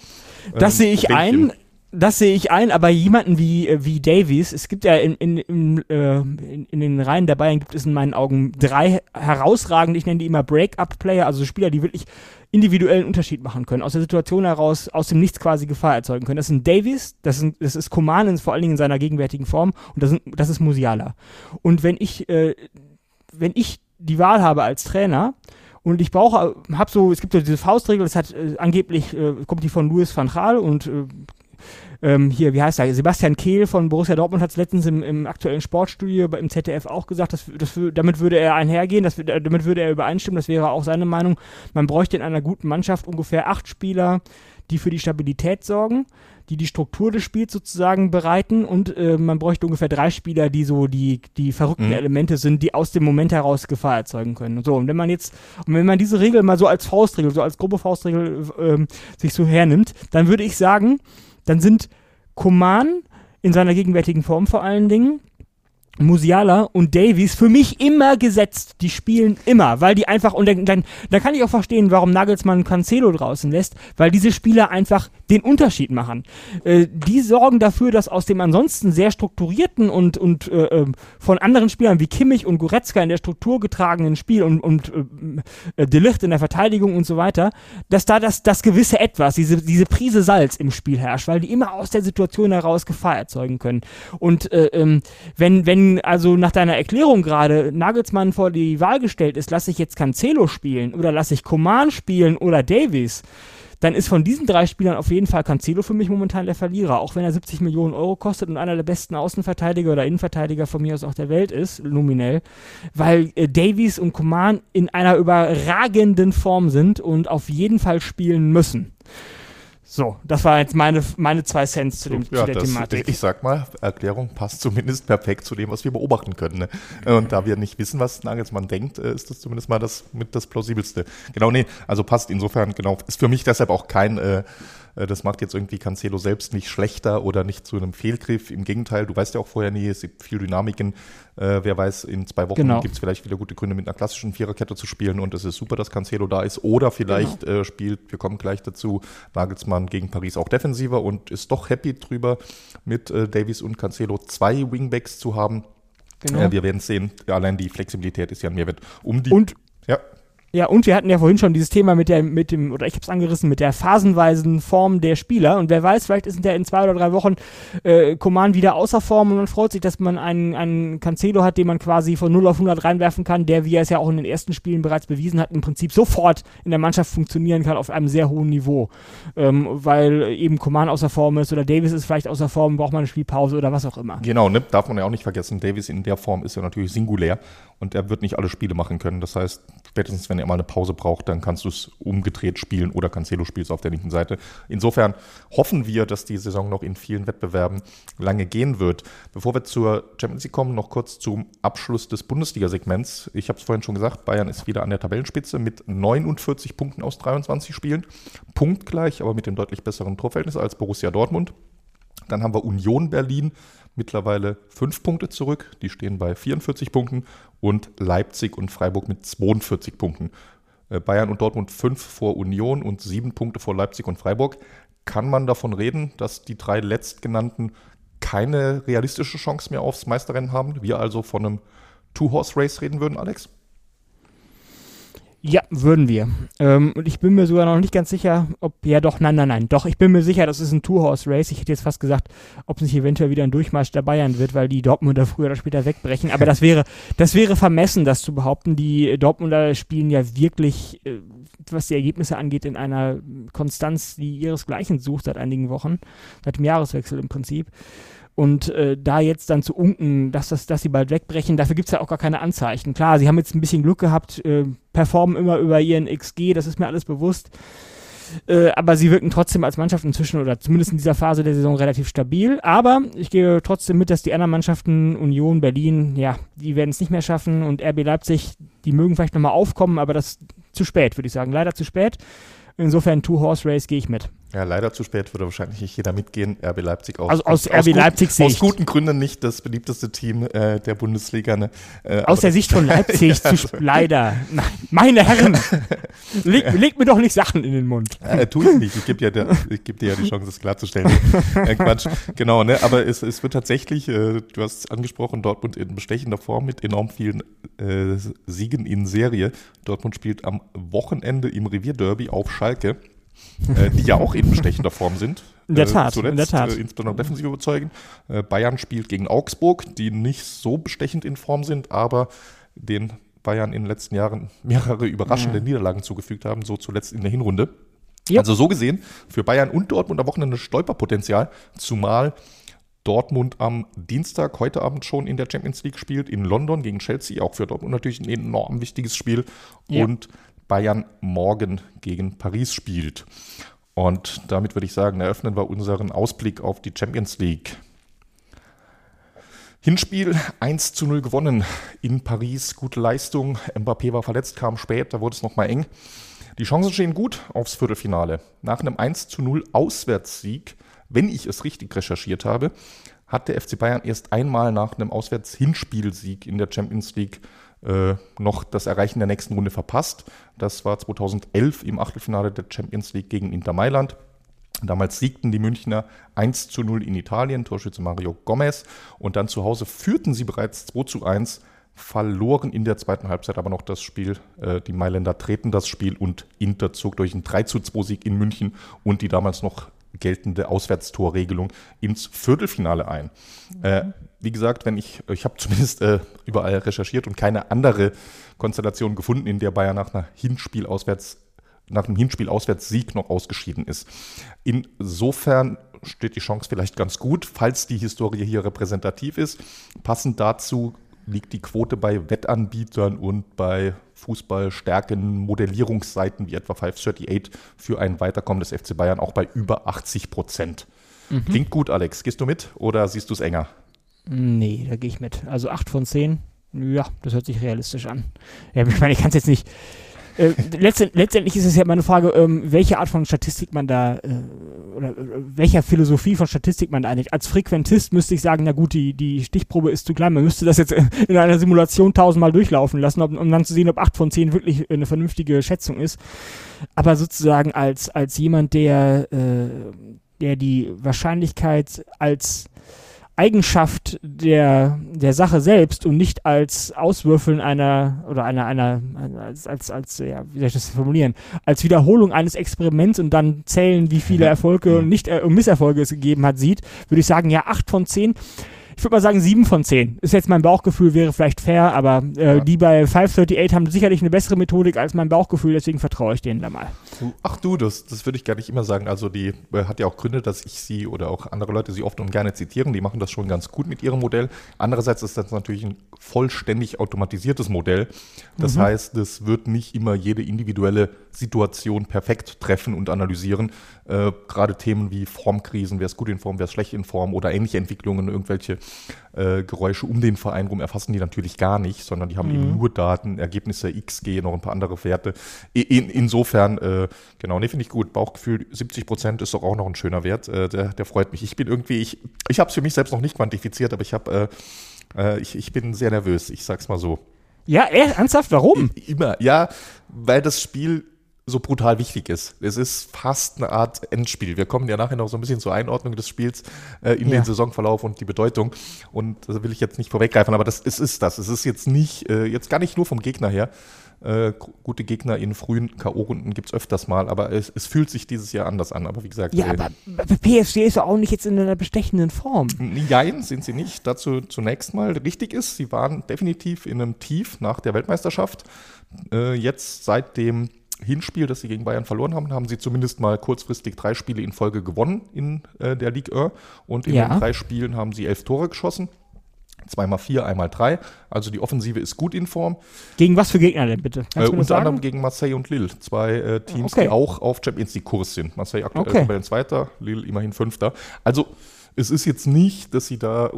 Das ähm, sehe ich ein das sehe ich ein, aber jemanden wie, äh, wie Davies, es gibt ja in, in, in, äh, in, in den Reihen der Bayern gibt es in meinen Augen drei herausragende, ich nenne die immer Break-up-Player, also Spieler, die wirklich individuellen Unterschied machen können, aus der Situation heraus, aus dem Nichts quasi Gefahr erzeugen können. Das sind Davies, das, sind, das ist Koman vor allen Dingen in seiner gegenwärtigen Form und das, sind, das ist Musiala. Und wenn ich, äh, wenn ich die Wahl habe als Trainer, und ich brauche, habe so, es gibt so diese Faustregel, das hat äh, angeblich, äh, kommt die von Louis van Gaal und äh, ähm, hier, wie heißt er? Sebastian Kehl von Borussia Dortmund hat es letztens im, im, aktuellen Sportstudio im ZDF auch gesagt, dass, dass, damit würde er einhergehen, dass, damit würde er übereinstimmen, das wäre auch seine Meinung. Man bräuchte in einer guten Mannschaft ungefähr acht Spieler, die für die Stabilität sorgen, die die Struktur des Spiels sozusagen bereiten und äh, man bräuchte ungefähr drei Spieler, die so die, die verrückten mhm. Elemente sind, die aus dem Moment heraus Gefahr erzeugen können. Und so, und wenn man jetzt, und wenn man diese Regel mal so als Faustregel, so als grobe Faustregel äh, sich so hernimmt, dann würde ich sagen, dann sind Coman in seiner gegenwärtigen Form vor allen Dingen Musiala und Davies für mich immer gesetzt. Die spielen immer, weil die einfach, und dann, dann kann ich auch verstehen, warum Nagelsmann Cancelo draußen lässt, weil diese Spieler einfach den Unterschied machen. Äh, die sorgen dafür, dass aus dem ansonsten sehr strukturierten und, und äh, ähm, von anderen Spielern wie Kimmich und Goretzka in der Struktur getragenen Spiel und, und äh, Delicht in der Verteidigung und so weiter, dass da das, das gewisse Etwas, diese, diese Prise Salz im Spiel herrscht, weil die immer aus der Situation heraus Gefahr erzeugen können. Und äh, ähm, wenn, wenn also nach deiner Erklärung gerade Nagelsmann vor die Wahl gestellt ist, lasse ich jetzt Cancelo spielen oder lasse ich Coman spielen oder Davies, dann ist von diesen drei Spielern auf jeden Fall Cancelo für mich momentan der Verlierer, auch wenn er 70 Millionen Euro kostet und einer der besten Außenverteidiger oder Innenverteidiger von mir aus auch der Welt ist, nominell, weil äh, Davies und Coman in einer überragenden Form sind und auf jeden Fall spielen müssen. So, das war jetzt meine, meine zwei Cents zu, dem, ja, zu der das, Thematik. Ich sag mal, Erklärung passt zumindest perfekt zu dem, was wir beobachten können. Ne? Und da wir nicht wissen, was Nagelsmann denkt, äh, ist das zumindest mal das mit das plausibelste. Genau, nee, also passt insofern, genau, ist für mich deshalb auch kein äh, äh, das macht jetzt irgendwie Cancelo selbst nicht schlechter oder nicht zu einem Fehlgriff. Im Gegenteil, du weißt ja auch vorher nie, es gibt viel Dynamiken. Äh, wer weiß, in zwei Wochen genau. gibt es vielleicht wieder gute Gründe, mit einer klassischen Viererkette zu spielen und es ist super, dass Cancelo da ist. Oder vielleicht genau. äh, spielt, wir kommen gleich dazu, Nagelsmann gegen Paris auch defensiver und ist doch happy drüber, mit äh, Davies und Cancelo zwei Wingbacks zu haben. Genau. Äh, wir werden sehen, allein die Flexibilität ist ja ein Mehrwert. Um die, und ja. Ja, und wir hatten ja vorhin schon dieses Thema mit der, mit dem, oder ich habe es angerissen, mit der phasenweisen Form der Spieler. Und wer weiß, vielleicht ist der in zwei oder drei Wochen äh, Command wieder außer Form und man freut sich, dass man einen, einen Cancelo hat, den man quasi von 0 auf 100 reinwerfen kann, der, wie er es ja auch in den ersten Spielen bereits bewiesen hat, im Prinzip sofort in der Mannschaft funktionieren kann auf einem sehr hohen Niveau. Ähm, weil eben Command außer Form ist oder Davis ist vielleicht außer Form, braucht man eine Spielpause oder was auch immer. Genau, ne? darf man ja auch nicht vergessen, Davis in der Form ist ja natürlich singulär und er wird nicht alle Spiele machen können. Das heißt, spätestens wenn er mal eine Pause braucht, dann kannst du es umgedreht spielen oder Cancelo spielst auf der linken Seite. Insofern hoffen wir, dass die Saison noch in vielen Wettbewerben lange gehen wird. Bevor wir zur Champions League kommen, noch kurz zum Abschluss des Bundesliga-Segments. Ich habe es vorhin schon gesagt, Bayern ist wieder an der Tabellenspitze mit 49 Punkten aus 23 Spielen. Punktgleich, aber mit dem deutlich besseren Torverhältnis als Borussia Dortmund. Dann haben wir Union Berlin, mittlerweile fünf Punkte zurück. Die stehen bei 44 Punkten. Und Leipzig und Freiburg mit 42 Punkten. Äh, Bayern und Dortmund fünf vor Union und sieben Punkte vor Leipzig und Freiburg. Kann man davon reden, dass die drei letztgenannten keine realistische Chance mehr aufs Meisterrennen haben? Wir also von einem Two-Horse-Race reden würden, Alex? Ja, würden wir. Ähm, und ich bin mir sogar noch nicht ganz sicher, ob, ja doch, nein, nein, nein, doch, ich bin mir sicher, das ist ein Two-Horse-Race. Ich hätte jetzt fast gesagt, ob es nicht eventuell wieder ein Durchmarsch der Bayern wird, weil die Dortmunder früher oder später wegbrechen. Aber das wäre, das wäre vermessen, das zu behaupten. Die Dortmunder spielen ja wirklich, äh, was die Ergebnisse angeht, in einer Konstanz, die ihresgleichen sucht seit einigen Wochen, seit dem Jahreswechsel im Prinzip. Und äh, da jetzt dann zu unken, dass, das, dass sie bald wegbrechen, dafür gibt es ja auch gar keine Anzeichen. Klar, sie haben jetzt ein bisschen Glück gehabt, äh, performen immer über ihren XG, das ist mir alles bewusst. Äh, aber sie wirken trotzdem als Mannschaft inzwischen oder zumindest in dieser Phase der Saison relativ stabil. Aber ich gehe trotzdem mit, dass die anderen Mannschaften, Union, Berlin, ja, die werden es nicht mehr schaffen und RB Leipzig, die mögen vielleicht nochmal aufkommen, aber das zu spät, würde ich sagen. Leider zu spät. Insofern Two-Horse-Race gehe ich mit. Ja, leider zu spät würde wahrscheinlich nicht jeder mitgehen. RB Leipzig auch. Also aus, aus RB Leipzig Sicht. Aus guten Gründen nicht das beliebteste Team äh, der Bundesliga. Ne? Äh, aus der Sicht von Leipzig ja, also. leider. Meine Herren, leg, leg, mir doch nicht Sachen in den Mund. Äh, tu ich nicht. Ich gebe ja geb dir ja die Chance, das klarzustellen. äh, Quatsch. Genau, ne? Aber es, es wird tatsächlich, äh, du hast es angesprochen, Dortmund in bestechender Form mit enorm vielen äh, Siegen in Serie. Dortmund spielt am Wochenende im Revierderby auf Schalke äh, die ja auch in bestechender Form sind. In der äh, Tat, zuletzt, in der Tat. Äh, insbesondere defensiv überzeugen. Äh, Bayern spielt gegen Augsburg, die nicht so bestechend in Form sind, aber den Bayern in den letzten Jahren mehrere überraschende ja. Niederlagen zugefügt haben, so zuletzt in der Hinrunde. Yep. Also so gesehen, für Bayern und Dortmund am Wochenende Stolperpotenzial, zumal Dortmund am Dienstag, heute Abend schon in der Champions League spielt, in London gegen Chelsea, auch für Dortmund natürlich ein enorm wichtiges Spiel. Ja. Und Bayern morgen gegen Paris spielt. Und damit würde ich sagen, eröffnen wir unseren Ausblick auf die Champions League. Hinspiel 1 zu 0 gewonnen in Paris, gute Leistung. Mbappé war verletzt, kam spät, da wurde es nochmal eng. Die Chancen stehen gut aufs Viertelfinale. Nach einem 1 zu 0 Auswärtssieg, wenn ich es richtig recherchiert habe, hat der FC Bayern erst einmal nach einem Auswärts-Hinspielsieg in der Champions League noch das Erreichen der nächsten Runde verpasst. Das war 2011 im Achtelfinale der Champions League gegen Inter Mailand. Damals siegten die Münchner 1 zu 0 in Italien, Torschütze Mario Gomez. Und dann zu Hause führten sie bereits 2 zu 1, verloren in der zweiten Halbzeit aber noch das Spiel. Äh, die Mailänder treten das Spiel und Inter zog durch einen 3 zu 2 Sieg in München und die damals noch geltende Auswärtstorregelung ins Viertelfinale ein. Mhm. Wie gesagt, wenn ich, ich habe zumindest äh, überall recherchiert und keine andere Konstellation gefunden, in der Bayern nach einer Hinspiel auswärts nach einem Hinspiel Auswärtssieg noch ausgeschieden ist. Insofern steht die Chance vielleicht ganz gut, falls die Historie hier repräsentativ ist. Passend dazu liegt die Quote bei Wettanbietern und bei Fußballstärken Modellierungsseiten wie etwa 538 für ein Weiterkommen des FC Bayern auch bei über 80 Prozent. Mhm. Klingt gut, Alex. Gehst du mit oder siehst du es enger? Nee, da gehe ich mit. Also 8 von 10. Ja, das hört sich realistisch an. Ja, ich meine, ich kann es jetzt nicht äh, letztend, letztendlich ist es ja immer eine Frage, ähm, welche Art von Statistik man da äh, oder äh, welcher Philosophie von Statistik man da einigt. Als Frequentist müsste ich sagen, na gut, die, die Stichprobe ist zu klein. Man müsste das jetzt in einer Simulation tausendmal durchlaufen lassen, um, um dann zu sehen, ob 8 von 10 wirklich eine vernünftige Schätzung ist. Aber sozusagen als, als jemand, der, äh, der die Wahrscheinlichkeit als Eigenschaft der, der Sache selbst und nicht als Auswürfeln einer oder einer, einer, als, als, als, ja, wie soll ich das formulieren, als Wiederholung eines Experiments und dann zählen, wie viele Erfolge und nicht äh, Misserfolge es gegeben hat, sieht, würde ich sagen, ja, acht von zehn ich würde mal sagen, sieben von zehn. Ist jetzt mein Bauchgefühl, wäre vielleicht fair, aber äh, ja. die bei 538 haben sicherlich eine bessere Methodik als mein Bauchgefühl, deswegen vertraue ich denen da mal. Ach du, das, das würde ich gar nicht immer sagen. Also die äh, hat ja auch Gründe, dass ich sie oder auch andere Leute sie oft und gerne zitieren. Die machen das schon ganz gut mit ihrem Modell. Andererseits ist das natürlich ein vollständig automatisiertes Modell. Das mhm. heißt, es wird nicht immer jede individuelle Situation perfekt treffen und analysieren. Äh, Gerade Themen wie Formkrisen, wer ist gut in Form, wer ist schlecht in Form oder ähnliche Entwicklungen, irgendwelche äh, Geräusche um den Verein rum erfassen die natürlich gar nicht, sondern die haben mhm. eben nur Daten, Ergebnisse, XG, noch ein paar andere Werte. In, insofern, äh, genau, nee, finde ich gut. Bauchgefühl 70 Prozent ist doch auch noch ein schöner Wert. Äh, der, der freut mich. Ich bin irgendwie, ich, ich habe es für mich selbst noch nicht quantifiziert, aber ich habe, äh, äh, ich, ich bin sehr nervös. Ich sag's mal so. Ja, ernsthaft, warum? Immer, ja, weil das Spiel so brutal wichtig ist. Es ist fast eine Art Endspiel. Wir kommen ja nachher noch so ein bisschen zur Einordnung des Spiels äh, in ja. den Saisonverlauf und die Bedeutung. Und das will ich jetzt nicht vorweggreifen, aber das es ist das. Es ist jetzt nicht, äh, jetzt gar nicht nur vom Gegner her. Äh, gute Gegner in frühen K.O.-Runden gibt es öfters mal, aber es, es, fühlt sich dieses Jahr anders an. Aber wie gesagt. Ja, aber PSG ist ja auch nicht jetzt in einer bestechenden Form. Nein, sind sie nicht. Dazu zunächst mal richtig ist, sie waren definitiv in einem Tief nach der Weltmeisterschaft. Äh, jetzt seit dem Hinspiel, das sie gegen Bayern verloren haben, haben sie zumindest mal kurzfristig drei Spiele in Folge gewonnen in äh, der Ligue 1. Und in ja. den drei Spielen haben sie elf Tore geschossen. Zweimal vier, einmal drei. Also die Offensive ist gut in Form. Gegen was für Gegner denn bitte? Äh, unter sagen? anderem gegen Marseille und Lille. Zwei äh, Teams, okay. die auch auf Champions League Kurs sind. Marseille aktuell okay. Tabellenzweiter, Lille immerhin Fünfter. Also es ist jetzt nicht, dass sie da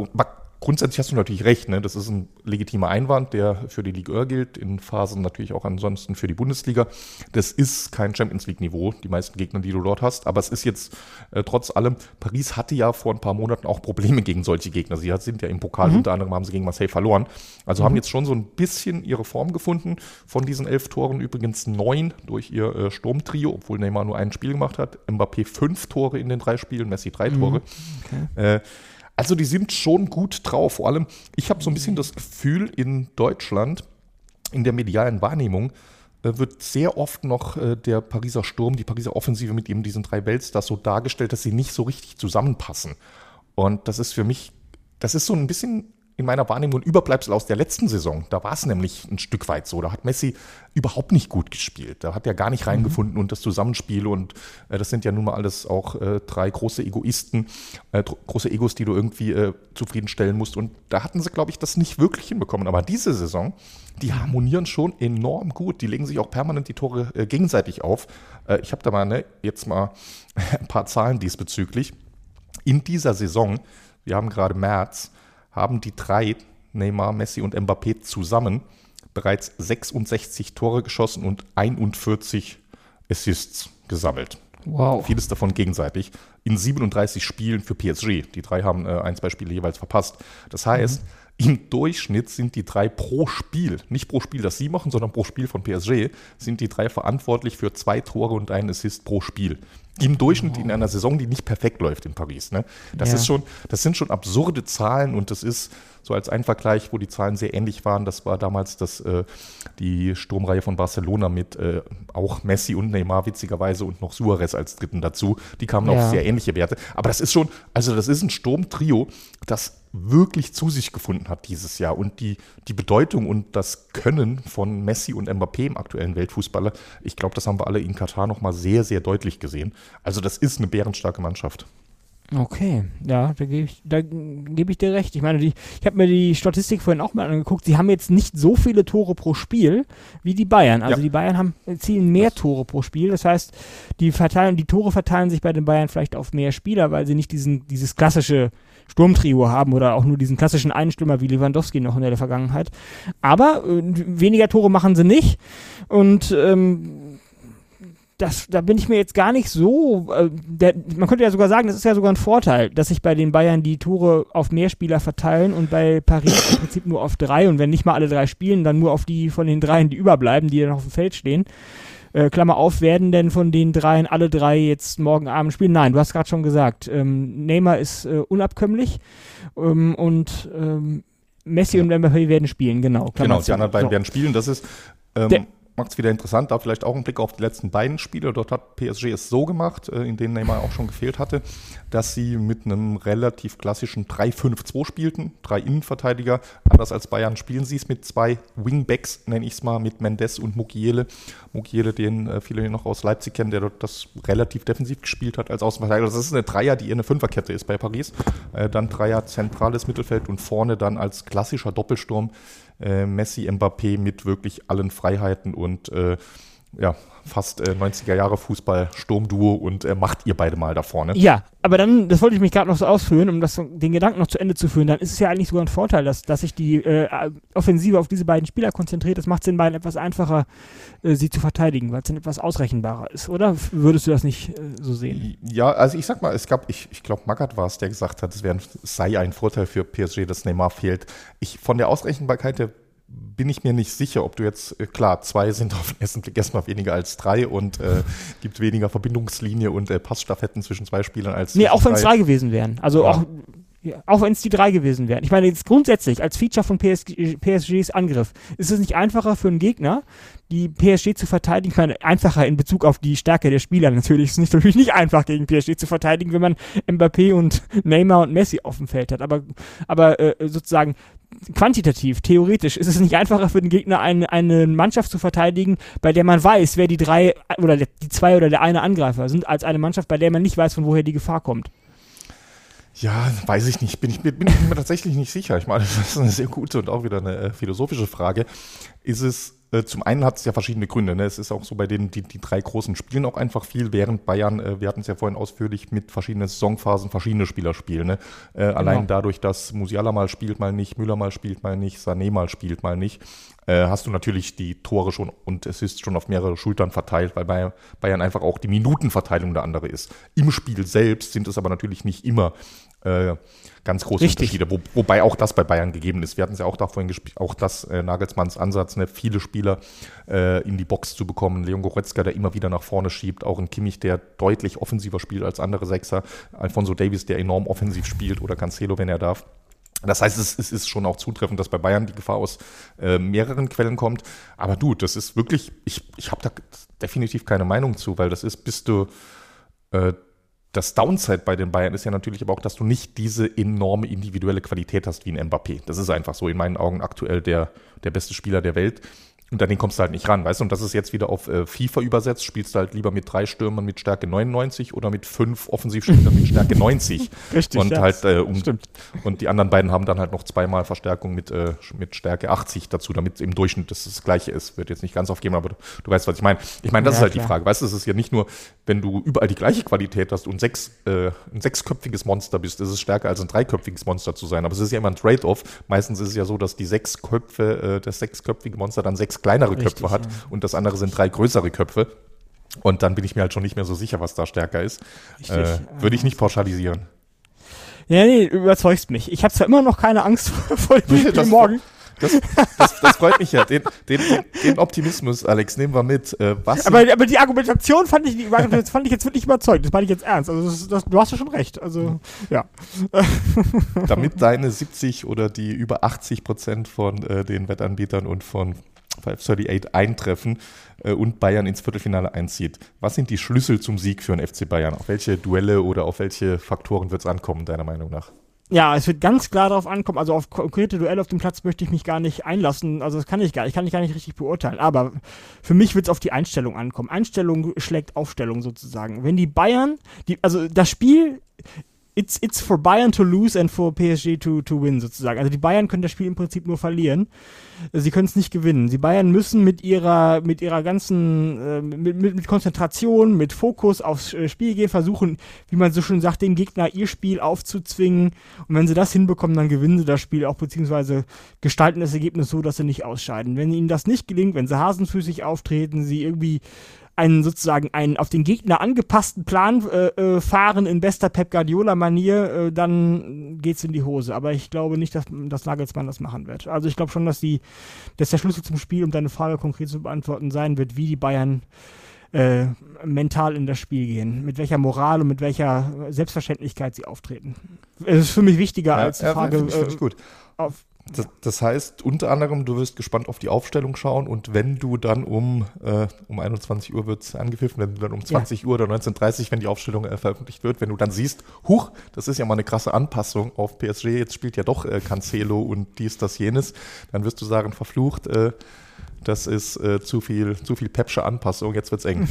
grundsätzlich hast du natürlich recht, ne? das ist ein legitimer Einwand, der für die Ligue 1 gilt, in Phasen natürlich auch ansonsten für die Bundesliga. Das ist kein Champions League-Niveau, die meisten Gegner, die du dort hast, aber es ist jetzt äh, trotz allem, Paris hatte ja vor ein paar Monaten auch Probleme gegen solche Gegner. Sie sind ja im Pokal, mhm. unter anderem haben sie gegen Marseille verloren. Also mhm. haben jetzt schon so ein bisschen ihre Form gefunden. Von diesen elf Toren übrigens neun durch ihr äh, Sturmtrio, obwohl Neymar nur ein Spiel gemacht hat. Mbappé fünf Tore in den drei Spielen, Messi drei mhm. Tore. Okay. Äh, also die sind schon gut drauf. Vor allem, ich habe so ein bisschen das Gefühl, in Deutschland, in der medialen Wahrnehmung, äh, wird sehr oft noch äh, der Pariser Sturm, die Pariser Offensive mit eben diesen drei Weltstars so dargestellt, dass sie nicht so richtig zusammenpassen. Und das ist für mich, das ist so ein bisschen in meiner Wahrnehmung ein Überbleibsel aus der letzten Saison. Da war es nämlich ein Stück weit so. Da hat Messi überhaupt nicht gut gespielt. Da hat er gar nicht mhm. reingefunden mhm. und das Zusammenspiel und äh, das sind ja nun mal alles auch äh, drei große Egoisten, äh, große Egos, die du irgendwie äh, zufriedenstellen musst. Und da hatten sie, glaube ich, das nicht wirklich hinbekommen. Aber diese Saison, die harmonieren schon enorm gut. Die legen sich auch permanent die Tore äh, gegenseitig auf. Äh, ich habe da mal ne, jetzt mal ein paar Zahlen diesbezüglich. In dieser Saison, wir haben gerade März, haben die drei, Neymar, Messi und Mbappé zusammen, bereits 66 Tore geschossen und 41 Assists gesammelt. Wow. Vieles davon gegenseitig. In 37 Spielen für PSG. Die drei haben äh, ein, zwei Spiele jeweils verpasst. Das heißt, mhm. Im Durchschnitt sind die drei pro Spiel, nicht pro Spiel, das sie machen, sondern pro Spiel von PSG, sind die drei verantwortlich für zwei Tore und einen Assist pro Spiel im Durchschnitt in einer Saison, die nicht perfekt läuft in Paris. Ne? Das ja. ist schon, das sind schon absurde Zahlen und das ist so als ein Vergleich, wo die Zahlen sehr ähnlich waren. Das war damals das, äh, die Sturmreihe von Barcelona mit äh, auch Messi und Neymar witzigerweise und noch Suarez als Dritten dazu. Die kamen ja. auf sehr ähnliche Werte. Aber das ist schon, also das ist ein Sturmtrio, das wirklich zu sich gefunden hat dieses Jahr. Und die, die Bedeutung und das Können von Messi und Mbappé im aktuellen Weltfußballer, ich glaube, das haben wir alle in Katar nochmal sehr, sehr deutlich gesehen. Also das ist eine bärenstarke Mannschaft. Okay, ja, da gebe ich, geb ich dir recht. Ich meine, die, ich habe mir die Statistik vorhin auch mal angeguckt. Sie haben jetzt nicht so viele Tore pro Spiel wie die Bayern. Also ja. die Bayern haben zielen mehr Tore pro Spiel. Das heißt, die verteilen, die Tore verteilen sich bei den Bayern vielleicht auf mehr Spieler, weil sie nicht diesen, dieses klassische Sturmtrio haben oder auch nur diesen klassischen Einstürmer wie Lewandowski noch in der Vergangenheit. Aber äh, weniger Tore machen sie nicht. Und ähm, das, da bin ich mir jetzt gar nicht so. Äh, der, man könnte ja sogar sagen, das ist ja sogar ein Vorteil, dass sich bei den Bayern die Tore auf mehr Spieler verteilen und bei Paris im Prinzip nur auf drei. Und wenn nicht mal alle drei spielen, dann nur auf die von den dreien, die überbleiben, die dann auf dem Feld stehen. Äh, Klammer auf, werden denn von den dreien alle drei jetzt morgen Abend spielen? Nein, du hast gerade schon gesagt, ähm, Neymar ist äh, unabkömmlich ähm, und ähm, Messi und Mbappé werden spielen, genau. Klammer genau, die anderen beiden so. werden spielen. Das ist ähm, macht es wieder interessant. Da vielleicht auch ein Blick auf die letzten beiden Spiele. Dort hat PSG es so gemacht, äh, in denen Neymar auch schon gefehlt hatte, dass sie mit einem relativ klassischen 3-5-2 spielten. Drei Innenverteidiger. Anders als Bayern spielen sie es mit zwei Wingbacks, nenne ich es mal, mit Mendes und Mugiele. Mugiele, den äh, viele noch aus Leipzig kennen, der dort das relativ defensiv gespielt hat als Außenverteidiger. Das ist eine Dreier, die eher eine Fünferkette ist bei Paris. Äh, dann Dreier zentrales Mittelfeld und vorne dann als klassischer Doppelsturm Messi, Mbappé mit wirklich allen Freiheiten und äh, ja, fast äh, 90er Jahre Fußball Sturmduo und äh, macht ihr beide mal da vorne. Ja, aber dann, das wollte ich mich gerade noch so ausführen, um das, den Gedanken noch zu Ende zu führen, dann ist es ja eigentlich sogar ein Vorteil, dass, dass sich die äh, Offensive auf diese beiden Spieler konzentriert. Das macht es den beiden etwas einfacher, äh, sie zu verteidigen, weil es dann etwas ausrechenbarer ist, oder? Würdest du das nicht äh, so sehen? Ja, also ich sag mal, es gab, ich, ich glaube, Magath war es, der gesagt hat, es, wär, es sei ein Vorteil für PSG, dass Neymar fehlt. Ich, von der Ausrechenbarkeit der bin ich mir nicht sicher, ob du jetzt, äh, klar, zwei sind auf den ersten Blick erstmal weniger als drei und äh, gibt weniger Verbindungslinie und äh, Passstaffetten zwischen zwei Spielern als. Nee, auch wenn es drei gewesen wären. Also ja. auch, ja, auch wenn es die drei gewesen wären. Ich meine, jetzt grundsätzlich als Feature von PSG, PSGs Angriff ist es nicht einfacher für einen Gegner, die PSG zu verteidigen. Ich meine, einfacher in Bezug auf die Stärke der Spieler natürlich. Es ist natürlich nicht einfach gegen PSG zu verteidigen, wenn man Mbappé und Neymar und Messi auf dem Feld hat. Aber, aber äh, sozusagen quantitativ, theoretisch, ist es nicht einfacher für den Gegner, eine, eine Mannschaft zu verteidigen, bei der man weiß, wer die drei oder die zwei oder der eine Angreifer sind, als eine Mannschaft, bei der man nicht weiß, von woher die Gefahr kommt. Ja, weiß ich nicht. Bin ich, bin ich mir tatsächlich nicht sicher. Ich meine, das ist eine sehr gute und auch wieder eine äh, philosophische Frage. Ist es äh, zum einen hat es ja verschiedene Gründe. Ne? Es ist auch so bei denen, die, die drei großen spielen auch einfach viel, während Bayern, äh, wir hatten es ja vorhin ausführlich, mit verschiedenen Saisonphasen verschiedene Spieler spielen. Ne? Äh, genau. Allein dadurch, dass Musiala mal spielt, mal nicht, Müller mal spielt, mal nicht, Sané mal spielt, mal nicht, äh, hast du natürlich die Tore schon und es ist schon auf mehrere Schultern verteilt, weil bei Bayern einfach auch die Minutenverteilung der andere ist. Im Spiel selbst sind es aber natürlich nicht immer äh, ganz große Richtig. Unterschiede. Wo, wobei auch das bei Bayern gegeben ist. Wir hatten es ja auch da vorhin gespielt, auch das äh, Nagelsmanns Ansatz, ne, viele Spieler äh, in die Box zu bekommen. Leon Goretzka, der immer wieder nach vorne schiebt, auch ein Kimmich, der deutlich offensiver spielt als andere Sechser, Alfonso Davis, der enorm offensiv spielt oder Cancelo, wenn er darf. Das heißt, es, es, ist schon auch zutreffend, dass bei Bayern die Gefahr aus äh, mehreren Quellen kommt. Aber du, das ist wirklich, ich, ich habe da definitiv keine Meinung zu, weil das ist, bist du äh, das Downside bei den Bayern ist ja natürlich aber auch, dass du nicht diese enorme individuelle Qualität hast wie ein Mbappé. Das ist einfach so in meinen Augen aktuell der, der beste Spieler der Welt. Und an den kommst du halt nicht ran, weißt du? Und das ist jetzt wieder auf äh, FIFA übersetzt. Spielst du halt lieber mit drei Stürmern mit Stärke 99 oder mit fünf Offensivspielern mit Stärke 90. Richtig, und ja, halt, äh, um, stimmt. Und die anderen beiden haben dann halt noch zweimal Verstärkung mit, äh, mit Stärke 80 dazu, damit im Durchschnitt das, das Gleiche ist. Wird jetzt nicht ganz aufgeben, aber du, du weißt, was ich meine. Ich meine, das ja, ist halt klar. die Frage. Weißt du, es ist ja nicht nur, wenn du überall die gleiche Qualität hast und sechs, äh, ein sechsköpfiges Monster bist, ist es stärker als ein dreiköpfiges Monster zu sein. Aber es ist ja immer ein Trade-off. Meistens ist es ja so, dass die sechs Köpfe, äh, das sechsköpfige Monster dann sechs kleinere Richtig. Köpfe hat hat und das andere sind drei größere Köpfe. Und dann bin ich mir halt schon nicht mehr so sicher, was da stärker ist. Äh, Würde ich nicht pauschalisieren. Ja, nee, überzeugst mich. Ich habe zwar immer noch keine Angst vor dem morgen. Das, das, das, freut mich ja. Den, den, den, Optimismus, Alex, nehmen wir mit. Äh, was aber, aber die Argumentation fand ich, fand ich jetzt wirklich überzeugt. Das meine ich jetzt ernst. Also das, das, du hast ja schon recht. Also ja. Damit deine 70 oder die über 80 Prozent von äh, den Wettanbietern und von 538 eintreffen äh, und Bayern ins Viertelfinale einzieht. Was sind die Schlüssel zum Sieg für den FC Bayern? Auf welche Duelle oder auf welche Faktoren wird es ankommen, deiner Meinung nach? Ja, es wird ganz klar darauf ankommen, also auf konkrete Duelle auf dem Platz möchte ich mich gar nicht einlassen, also das kann ich gar ich kann ich gar nicht richtig beurteilen, aber für mich wird es auf die Einstellung ankommen. Einstellung schlägt Aufstellung sozusagen. Wenn die Bayern, die, also das Spiel it's, it's for Bayern to lose and for PSG to, to win sozusagen. Also die Bayern können das Spiel im Prinzip nur verlieren. Sie können es nicht gewinnen. Die Bayern müssen mit ihrer, mit ihrer ganzen, äh, mit, mit, mit, Konzentration, mit Fokus aufs äh, Spiel gehen, versuchen, wie man so schön sagt, den Gegner ihr Spiel aufzuzwingen. Und wenn sie das hinbekommen, dann gewinnen sie das Spiel auch, beziehungsweise gestalten das Ergebnis so, dass sie nicht ausscheiden. Wenn ihnen das nicht gelingt, wenn sie hasenfüßig auftreten, sie irgendwie einen sozusagen einen auf den Gegner angepassten Plan äh, äh, fahren in bester Pep Guardiola-Manier, äh, dann geht's in die Hose. Aber ich glaube nicht, dass, dass Nagelsmann das machen wird. Also ich glaube schon, dass die, dass der Schlüssel zum Spiel, um deine Frage konkret zu beantworten, sein wird, wie die Bayern äh, mental in das Spiel gehen, mit welcher Moral und mit welcher Selbstverständlichkeit sie auftreten. Es ist für mich wichtiger ja, als die ja, Frage. Find ich, find ich gut. Auf, das, das, heißt unter anderem, du wirst gespannt auf die Aufstellung schauen und wenn du dann um, äh, um 21 Uhr wird angepfiffen, wenn du dann um 20 ja. Uhr oder 19.30 Uhr, wenn die Aufstellung äh, veröffentlicht wird, wenn du dann siehst, huch, das ist ja mal eine krasse Anpassung auf PSG, jetzt spielt ja doch äh, Cancelo und dies, das, jenes, dann wirst du sagen, verflucht, äh, das ist äh, zu viel, zu viel Pepsche Anpassung, jetzt wird's eng.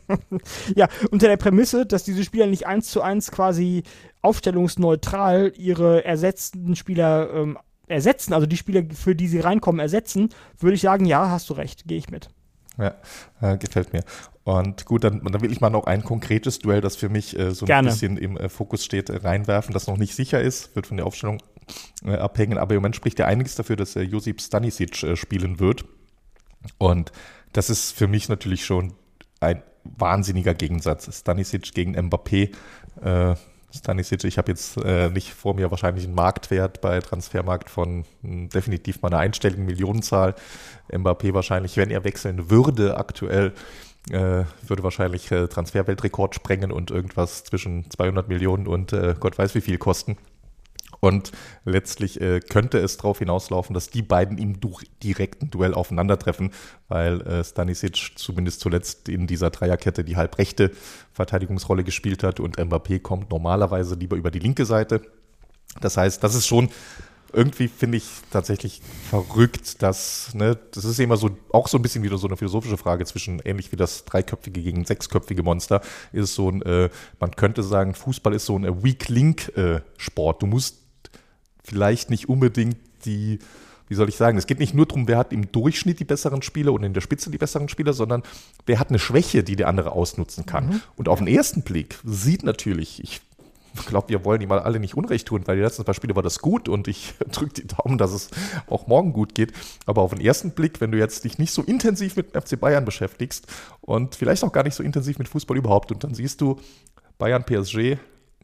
ja, unter der Prämisse, dass diese Spieler nicht eins zu eins quasi aufstellungsneutral ihre ersetzten Spieler ähm, ersetzen, also die Spieler, für die sie reinkommen, ersetzen, würde ich sagen, ja, hast du recht, gehe ich mit. Ja, äh, gefällt mir. Und gut, dann, dann will ich mal noch ein konkretes Duell, das für mich äh, so ein Gerne. bisschen im äh, Fokus steht, äh, reinwerfen, das noch nicht sicher ist, wird von der Aufstellung äh, abhängen. Aber im Moment spricht ja einiges dafür, dass äh, Josip Stanisic äh, spielen wird. Und das ist für mich natürlich schon ein wahnsinniger Gegensatz. Stanisic gegen Mbappé. Stanisic, ich habe jetzt äh, nicht vor mir wahrscheinlich einen Marktwert bei Transfermarkt von mh, definitiv mal einer einstelligen Millionenzahl. Mbappé wahrscheinlich, wenn er wechseln würde aktuell, äh, würde wahrscheinlich äh, Transferweltrekord sprengen und irgendwas zwischen 200 Millionen und äh, Gott weiß wie viel kosten. Und letztlich äh, könnte es darauf hinauslaufen, dass die beiden im direkten Duell aufeinandertreffen, weil äh, Stanisic zumindest zuletzt in dieser Dreierkette die halbrechte Verteidigungsrolle gespielt hat und Mbappé kommt normalerweise lieber über die linke Seite. Das heißt, das ist schon irgendwie finde ich tatsächlich verrückt, dass, ne, das ist immer so, auch so ein bisschen wieder so eine philosophische Frage zwischen, ähnlich wie das dreiköpfige gegen sechsköpfige Monster, ist so ein, äh, man könnte sagen, Fußball ist so ein Weak Link äh, Sport. Du musst vielleicht nicht unbedingt die, wie soll ich sagen, es geht nicht nur darum, wer hat im Durchschnitt die besseren Spieler und in der Spitze die besseren Spieler, sondern wer hat eine Schwäche, die der andere ausnutzen kann. Und auf den ersten Blick sieht natürlich, ich glaube, wir wollen ihm alle nicht Unrecht tun, weil die letzten paar Spiele war das gut und ich drücke die Daumen, dass es auch morgen gut geht. Aber auf den ersten Blick, wenn du jetzt dich nicht so intensiv mit dem FC Bayern beschäftigst und vielleicht auch gar nicht so intensiv mit Fußball überhaupt und dann siehst du Bayern PSG,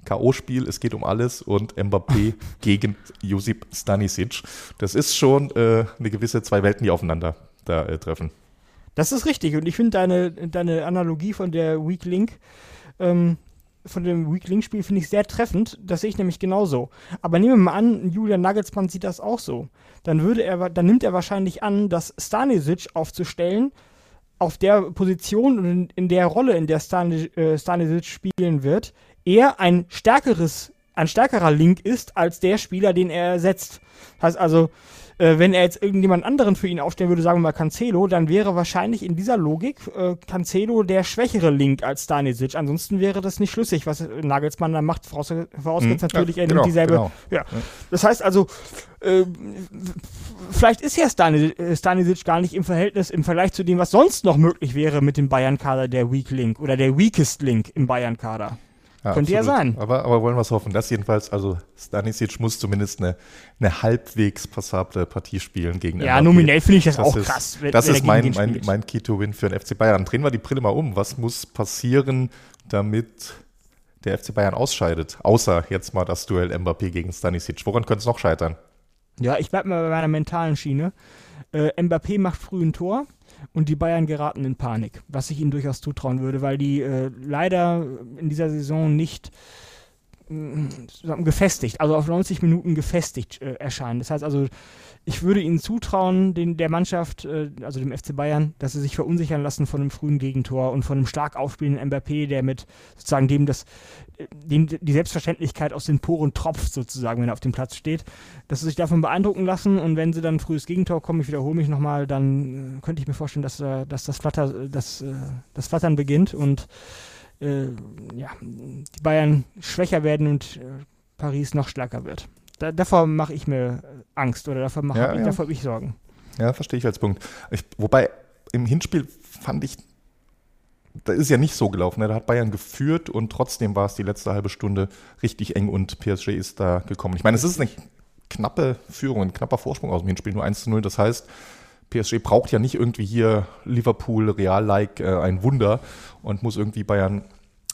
K.O.-Spiel, es geht um alles und Mbappé gegen Josip Stanisic. Das ist schon äh, eine gewisse zwei Welten, die aufeinander da äh, treffen. Das ist richtig. Und ich finde deine, deine Analogie von der Weak Link, ähm, von dem Weak Link Spiel finde ich sehr treffend. Das sehe ich nämlich genauso. Aber nehmen wir mal an, Julian Nagelsmann sieht das auch so. Dann würde er, dann nimmt er wahrscheinlich an, dass Stanisic aufzustellen auf der Position und in, in der Rolle, in der äh, Stanisic spielen wird, er ein stärkeres, ein stärkerer Link ist als der Spieler, den er ersetzt. Heißt also, äh, wenn er jetzt irgendjemand anderen für ihn aufstellen würde, sagen wir mal Cancelo, dann wäre wahrscheinlich in dieser Logik äh, Cancelo der schwächere Link als Stanisic. Ansonsten wäre das nicht schlüssig, was Nagelsmann da macht, voraus, vorausgesetzt Mhm, natürlich, ja, er genau, nimmt dieselbe. genau. Ja. Das heißt also, äh, vielleicht ist ja Stanisic, äh, Stanisic gar nicht im Verhältnis, im Vergleich zu dem, was sonst noch möglich wäre mit dem Bayern-Kader, der Weak Link oder der Weakest Link im Bayern-Kader. Ja, Könnte ja sein. Aber, aber wollen wir es hoffen. Das jedenfalls, also Stanisic muss zumindest eine, eine halbwegs passable Partie spielen gegen Ja, Mbappé. nominell finde ich das, Das auch ist, krass. wenn- das wenn ist mein, den mein, spielt. mein Key-to-Win für den FC Bayern. Drehen wir die Brille mal um. Was muss passieren, damit der FC Bayern ausscheidet? Außer jetzt mal das Duell Mbappé gegen Stanisic. Woran könnte es noch scheitern? Ja, ich bleib mal bei meiner mentalen Schiene. Äh, Mbappé macht früh ein Tor und die Bayern geraten in Panik, was ich ihnen durchaus zutrauen würde, weil die äh, leider in dieser Saison nicht gefestigt, also auf 90 Minuten gefestigt äh, erscheinen. Das heißt also, ich würde ihnen zutrauen, den, der Mannschaft, äh, also dem FC Bayern, dass sie sich verunsichern lassen von einem frühen Gegentor und von einem stark aufspielenden Mbappé, der mit sozusagen dem das, äh, dem die Selbstverständlichkeit aus den Poren tropft, sozusagen, wenn er auf dem Platz steht, dass sie sich davon beeindrucken lassen und wenn sie dann ein frühes Gegentor kommen, ich wiederhole mich nochmal, dann äh, könnte ich mir vorstellen, dass, äh, dass das, Flatter, äh, das, äh, das Flattern beginnt und äh, ja, die Bayern schwächer werden und äh, Paris noch stärker wird. Da, davor mache ich mir äh, Angst oder davor mache Ja, ich, ja. davor ich Sorgen. Ja, verstehe ich als Punkt. Ich, wobei im Hinspiel fand ich, da ist ja nicht so gelaufen. Ne? Da hat Bayern geführt und trotzdem war es die letzte halbe Stunde richtig eng und PSG ist da gekommen. Ich meine, es ist eine knappe Führung, ein knapper Vorsprung aus dem Hinspiel, nur 1 zu 0. Das heißt, PSG braucht ja nicht irgendwie hier Liverpool, Real-like äh, ein Wunder und muss irgendwie Bayern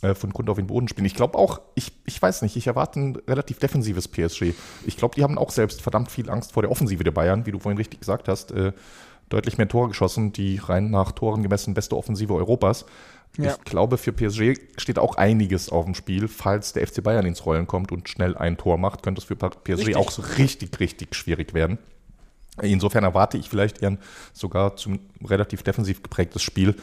äh, von Grund auf den Boden spielen. Ich glaube auch, ich, ich weiß nicht, ich erwarte ein relativ defensives PSG. Ich glaube, die haben auch selbst verdammt viel Angst vor der Offensive der Bayern, wie du vorhin richtig gesagt hast. Äh, deutlich mehr Tore geschossen, die rein nach Toren gemessen beste Offensive Europas. Ja. Ich glaube, für PSG steht auch einiges auf dem Spiel. Falls der FC Bayern ins Rollen kommt und schnell ein Tor macht, könnte es für PSG Richtig. auch so richtig, richtig schwierig werden. Insofern erwarte ich vielleicht eher ein sogar zum relativ defensiv geprägtes Spiel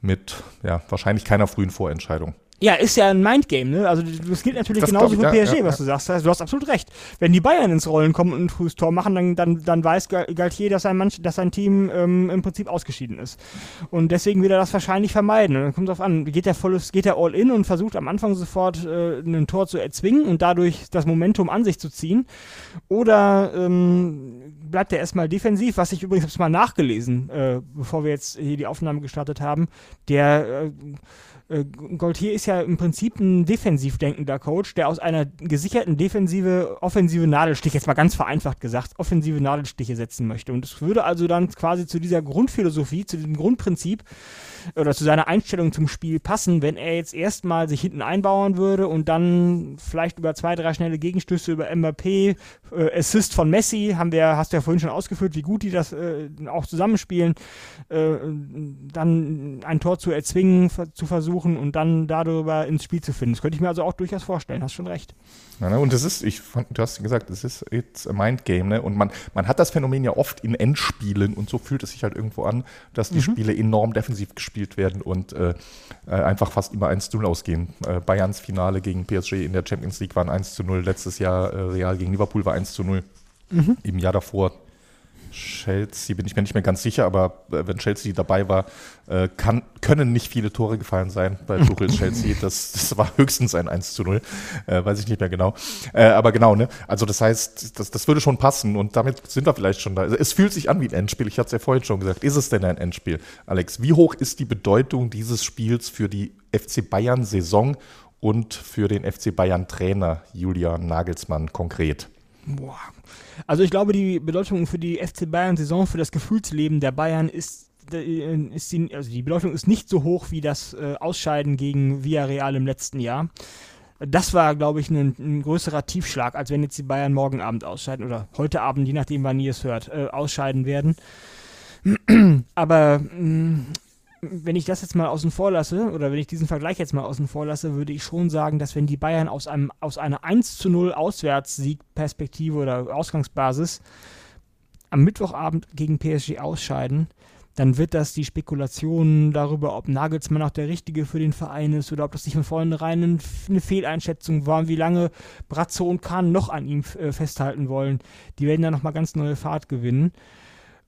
mit ja, wahrscheinlich keiner frühen Vorentscheidung. Ja, ist ja ein Mindgame, ne? Also das gilt natürlich Das genauso für ja, PSG, ja, was du sagst. Also, du hast absolut recht. Wenn die Bayern ins Rollen kommen und ein frühes Tor machen, dann, dann, dann weiß Gal- Galtier, dass sein, Manch, dass sein Team ähm, im Prinzip ausgeschieden ist. Und deswegen will er das wahrscheinlich vermeiden. Und dann kommt es darauf an, geht er volles, geht er all in und versucht am Anfang sofort äh, ein Tor zu erzwingen und dadurch das Momentum an sich zu ziehen. Oder ähm, bleibt er erstmal defensiv, was ich übrigens hab's mal nachgelesen, äh, bevor wir jetzt hier die Aufnahme gestartet haben. Der äh, Gaultier ist ja im Prinzip ein defensiv denkender Coach, der aus einer gesicherten Defensive offensive Nadelstiche, jetzt mal ganz vereinfacht gesagt, offensive Nadelstiche setzen möchte. Und es würde also dann quasi zu dieser Grundphilosophie, zu diesem Grundprinzip oder zu seiner Einstellung zum Spiel passen, wenn er jetzt erstmal sich hinten einbauen würde und dann vielleicht über zwei, drei schnelle Gegenstöße über Mbappé, äh, Assist von Messi, haben wir, hast du ja vorhin schon ausgeführt, wie gut die das äh, auch zusammenspielen, äh, dann ein Tor zu erzwingen, zu versuchen und dann darüber ins Spiel zu finden. Das könnte ich mir also auch durchaus vorstellen, hast schon recht. Ja, ne? Und das ist, ich fand, du hast gesagt, es ist it's a mind game, ne? Und man, man hat das Phänomen ja oft in Endspielen und so fühlt es sich halt irgendwo an, dass die Spiele enorm defensiv gespielt werden und äh, äh, einfach fast immer 1 zu 0 ausgehen. Äh, Bayerns Finale gegen PSG in der Champions League waren 1 zu 0, letztes Jahr äh, Real gegen Liverpool war 1 zu 0. Im Jahr davor Chelsea, bin ich mir nicht mehr ganz sicher, aber äh, wenn Chelsea dabei war, äh, kann, können nicht viele Tore gefallen sein bei Tuchels Chelsea. Das, das war höchstens ein 1 zu 0, äh, weiß ich nicht mehr genau. Äh, aber genau, ne? Also das heißt, das, das würde schon passen und damit sind wir vielleicht schon da. Also es fühlt sich an wie ein Endspiel, ich hatte es ja vorhin schon gesagt. Ist es denn ein Endspiel? Alex, wie hoch ist die Bedeutung dieses Spiels für die FC Bayern-Saison und für den FC Bayern-Trainer Julian Nagelsmann konkret? Boah. Also ich glaube, die Bedeutung für die FC Bayern-Saison, für das Gefühlsleben der Bayern ist, äh, ist die, also die Bedeutung ist nicht so hoch wie das äh, Ausscheiden gegen Villarreal im letzten Jahr. Das war, glaube ich, ein, ein größerer Tiefschlag, als wenn jetzt die Bayern morgen Abend ausscheiden oder heute Abend, je nachdem, wann ihr es hört, äh, ausscheiden werden. Aber mh, wenn ich das jetzt mal außen vor lasse, oder wenn ich diesen Vergleich jetzt mal außen vor lasse, würde ich schon sagen, dass wenn die Bayern aus, einem, aus einer 1 zu 0 Auswärtssiegperspektive oder Ausgangsbasis am Mittwochabend gegen PSG ausscheiden, dann wird das die Spekulationen darüber, ob Nagelsmann auch der Richtige für den Verein ist oder ob das nicht von vornherein ein- eine Fehleinschätzung war wie lange Brazzo und Kahn noch an ihm äh, festhalten wollen, die werden dann nochmal ganz neue Fahrt gewinnen.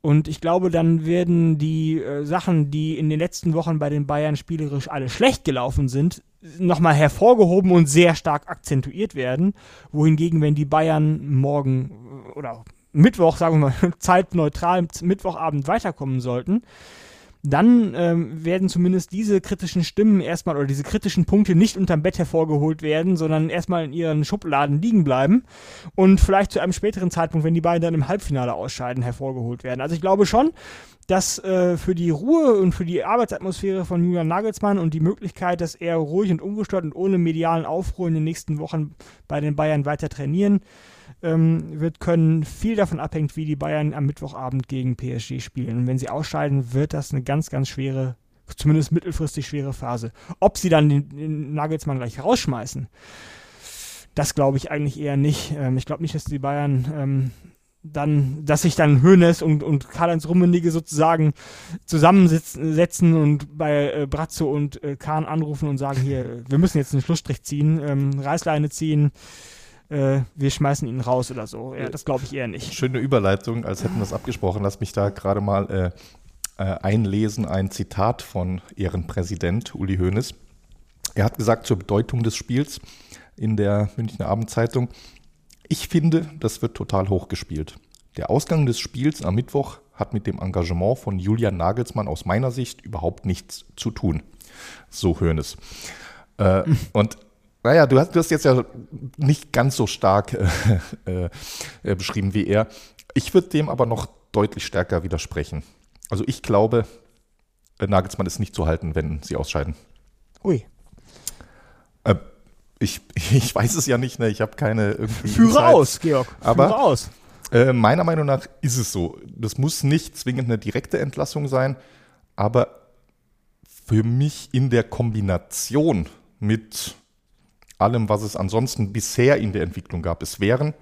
Und ich glaube, dann werden die äh, Sachen, die in den letzten Wochen bei den Bayern spielerisch alle schlecht gelaufen sind, nochmal hervorgehoben und sehr stark akzentuiert werden. Wohingegen, wenn die Bayern morgen äh, oder Mittwoch, sagen wir mal, zeitneutral Mittwochabend weiterkommen sollten, dann ähm, werden zumindest diese kritischen Stimmen erstmal oder diese kritischen Punkte nicht unterm Bett hervorgeholt werden, sondern erstmal in ihren Schubladen liegen bleiben und vielleicht zu einem späteren Zeitpunkt, wenn die beiden dann im Halbfinale ausscheiden, hervorgeholt werden. Also ich glaube schon, dass äh, für die Ruhe und für die Arbeitsatmosphäre von Julian Nagelsmann und die Möglichkeit, dass er ruhig und ungestört und ohne medialen Aufruhr in den nächsten Wochen bei den Bayern weiter trainieren ähm, wird können, viel davon abhängt, wie die Bayern am Mittwochabend gegen PSG spielen. Und wenn sie ausscheiden, wird das eine ganz, ganz schwere, zumindest mittelfristig schwere Phase. Ob sie dann den, den Nagelsmann gleich rausschmeißen, das glaube ich eigentlich eher nicht. Ähm, ich glaube nicht, dass die Bayern ähm, dann, dass sich dann Hoeneß und, und Karl-Heinz Rummenigge sozusagen zusammensetzen und bei äh, Brazzo und äh, Kahn anrufen und sagen, hier, wir müssen jetzt einen Schlussstrich ziehen, ähm, Reißleine ziehen, äh, wir schmeißen ihn raus oder so. Ja, das glaube ich eher nicht. Schöne Überleitung, als hätten wir es abgesprochen. Lass mich da gerade mal äh, äh, einlesen, ein Zitat von Ehrenpräsident Uli Hoeneß. Er hat gesagt zur Bedeutung des Spiels in der Münchner Abendzeitung, ich finde, das wird total hoch gespielt. Der Ausgang des Spiels am Mittwoch hat mit dem Engagement von Julian Nagelsmann aus meiner Sicht überhaupt nichts zu tun. So Hoeneß. Äh, und naja, du hast, du hast jetzt ja nicht ganz so stark äh, äh, beschrieben wie er. Ich würde dem aber noch deutlich stärker widersprechen. Also ich glaube, Nagelsmann ist nicht zu halten, wenn sie ausscheiden. Ui. Äh, ich, ich weiß es ja nicht, ne? ich habe keine irgendwie. Führe aus, Georg. Aber- Führe aus. Äh, meiner Meinung nach ist es so. Das muss nicht zwingend eine direkte Entlassung sein, aber für mich in der Kombination mit allem, was es ansonsten bisher in der Entwicklung gab, es wären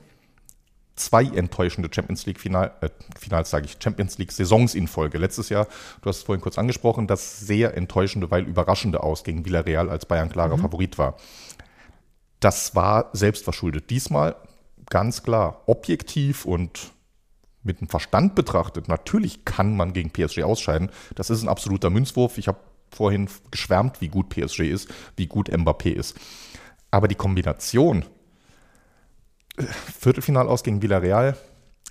zwei enttäuschende Champions League Final, äh, Finals, sage ich, Champions League Saisons in Folge. Letztes Jahr, du hast es vorhin kurz angesprochen, das sehr enttäuschende, weil überraschende aus gegen Villarreal, als Bayern klarer mhm. Favorit war. Das war selbstverschuldet. Diesmal ganz klar, objektiv und mit dem Verstand betrachtet, natürlich kann man gegen PSG ausscheiden. Das ist ein absoluter Münzwurf. Ich habe vorhin geschwärmt, wie gut PSG ist, wie gut Mbappé ist. Aber die Kombination Viertelfinal aus gegen Villarreal,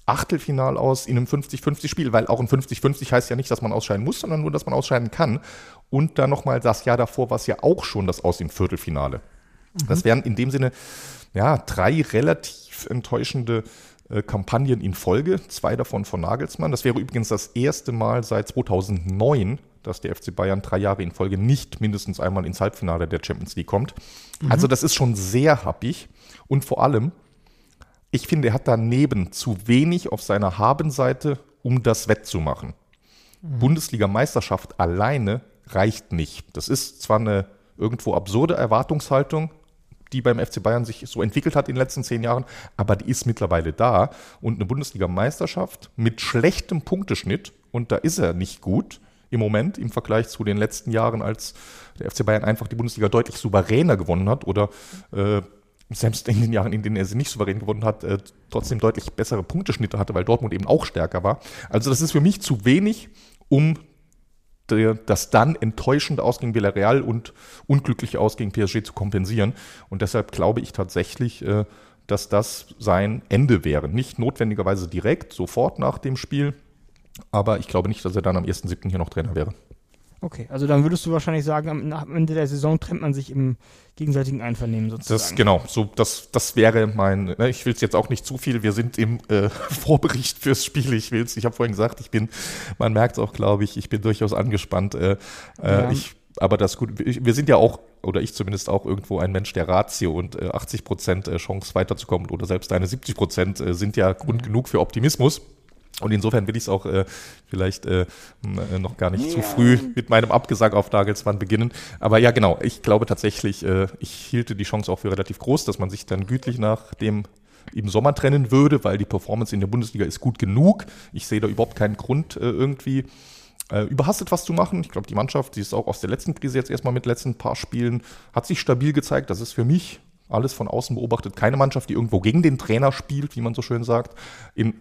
Achtelfinal aus in einem 50-50-Spiel, weil auch ein 50-50 heißt ja nicht, dass man ausscheiden muss, sondern nur, dass man ausscheiden kann. Und dann nochmal das Jahr davor war es ja auch schon das Aus im Viertelfinale. Mhm. Das wären in dem Sinne ja drei relativ enttäuschende äh, Kampagnen in Folge, zwei davon von Nagelsmann. Das wäre übrigens das erste Mal seit 2009, dass der FC Bayern drei Jahre in Folge nicht mindestens einmal ins Halbfinale der Champions League kommt. Mhm. Also das ist schon sehr happig und vor allem ich finde, er hat daneben zu wenig auf seiner Habenseite, um das wettzumachen. Mhm. Bundesliga-Meisterschaft alleine reicht nicht. Das ist zwar eine irgendwo absurde Erwartungshaltung, die beim FC Bayern sich so entwickelt hat in den letzten zehn Jahren, aber die ist mittlerweile da. Und eine Bundesliga-Meisterschaft mit schlechtem Punkteschnitt, und da ist er nicht gut im Moment im Vergleich zu den letzten Jahren, als der FC Bayern einfach die Bundesliga deutlich souveräner gewonnen hat oder äh, selbst in den Jahren, in denen er sie nicht souverän gewonnen hat, äh, trotzdem deutlich bessere Punkteschnitte hatte, weil Dortmund eben auch stärker war. Also das ist für mich zu wenig, um der, das dann enttäuschende Aus gegen Villarreal und unglückliche Aus gegen PSG zu kompensieren. Und deshalb glaube ich tatsächlich, äh, dass das sein Ende wäre. Nicht notwendigerweise direkt, sofort nach dem Spiel, aber ich glaube nicht, dass er dann am 1.7. hier noch Trainer wäre. Okay, also dann würdest du wahrscheinlich sagen, am, am Ende der Saison trennt man sich im gegenseitigen Einvernehmen sozusagen. Das, genau, so, das, das wäre mein, ne, ich will es jetzt auch nicht zu viel, wir sind im äh, Vorbericht fürs Spiel, ich will es, ich habe vorhin gesagt, ich bin, man merkt es auch, glaube ich, ich bin durchaus angespannt. Äh, äh ja. ich, aber das gut, wir sind ja auch, oder ich zumindest auch irgendwo ein Mensch der Ratio und äh, 80 Prozent äh, Chance weiterzukommen oder selbst deine 70 Prozent äh, sind ja Grund ja. genug für Optimismus. Und insofern will ich es auch äh, vielleicht äh, äh, noch gar nicht ja. zu früh mit meinem Abgesang auf Nagelsmann beginnen. Aber ja, genau, ich glaube tatsächlich, äh, ich hielte die Chance auch für relativ groß, dass man sich dann gütlich nach dem im Sommer trennen würde, weil die Performance in der Bundesliga ist gut genug. Ich sehe da überhaupt keinen Grund, äh, irgendwie äh, überhastet was zu machen. Ich glaube, die Mannschaft, die ist auch aus der letzten Krise jetzt erstmal mit den letzten paar Spielen, hat sich stabil gezeigt. Das ist für mich alles von außen beobachtet. Keine Mannschaft, die irgendwo gegen den Trainer spielt, wie man so schön sagt. In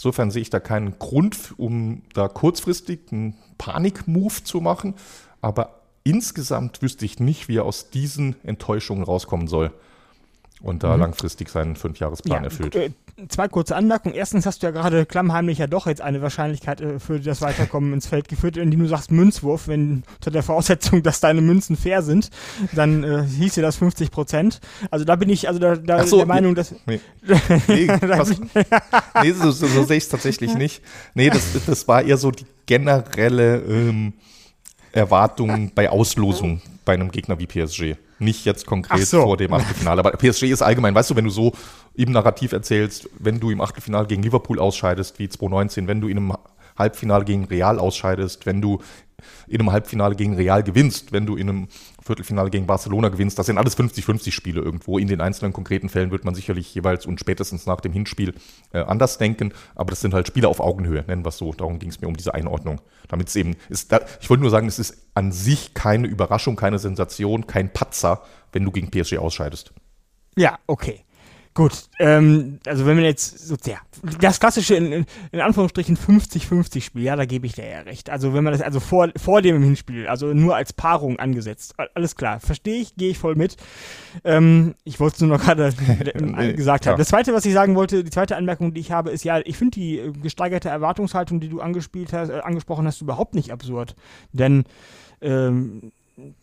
Insofern sehe ich da keinen Grund, um da kurzfristig einen Panikmove zu machen. Aber insgesamt wüsste ich nicht, wie er aus diesen Enttäuschungen rauskommen soll und da mhm. langfristig seinen Fünfjahresplan ja, erfüllt. Zwei kurze Anmerkungen. Erstens hast du ja gerade klammheimlich ja doch jetzt eine Wahrscheinlichkeit äh, für das Weiterkommen ins Feld geführt, in die du sagst Münzwurf, wenn unter der Voraussetzung, dass deine Münzen fair sind, dann äh, hieß dir das 50 Prozent. Also da bin ich also da, da so, der Meinung, dass nee, nee, nee so, so, so sehe ich es tatsächlich nicht. Nee, das, das war eher so die generelle ähm, Erwartung bei Auslosung bei einem Gegner wie PSG. Nicht jetzt konkret so. vor dem Achtelfinale. Aber PSG ist allgemein, weißt du, wenn du so im Narrativ erzählst, wenn du im Achtelfinale gegen Liverpool ausscheidest, wie 2019, wenn du in einem Halbfinale gegen Real ausscheidest, wenn du in einem Halbfinale gegen Real gewinnst, wenn du in einem Viertelfinale gegen Barcelona gewinnst. Das sind alles 50-50 Spiele irgendwo. In den einzelnen konkreten Fällen wird man sicherlich jeweils und spätestens nach dem Hinspiel äh, anders denken. Aber das sind halt Spiele auf Augenhöhe, nennen wir es so. Darum ging es mir um diese Einordnung. Damit es eben ist, da, ich wollte nur sagen, es ist an sich keine Überraschung, keine Sensation, kein Patzer, wenn du gegen PSG ausscheidest. Ja, okay. Gut, ähm, also wenn man jetzt so, ja, das klassische in, in Anführungsstrichen 50-50 Spiel, ja, da gebe ich dir ja recht. Also wenn man das also vor, vor dem Hinspiel, also nur als Paarung angesetzt, alles klar, verstehe ich, gehe ich voll mit. Ähm, ich wollte es nur noch gerade nee, gesagt haben. Das zweite, was ich sagen wollte, die zweite Anmerkung, die ich habe, ist ja, ich finde die äh, gesteigerte Erwartungshaltung, die du angespielt hast, äh, angesprochen hast, überhaupt nicht absurd. Denn ähm,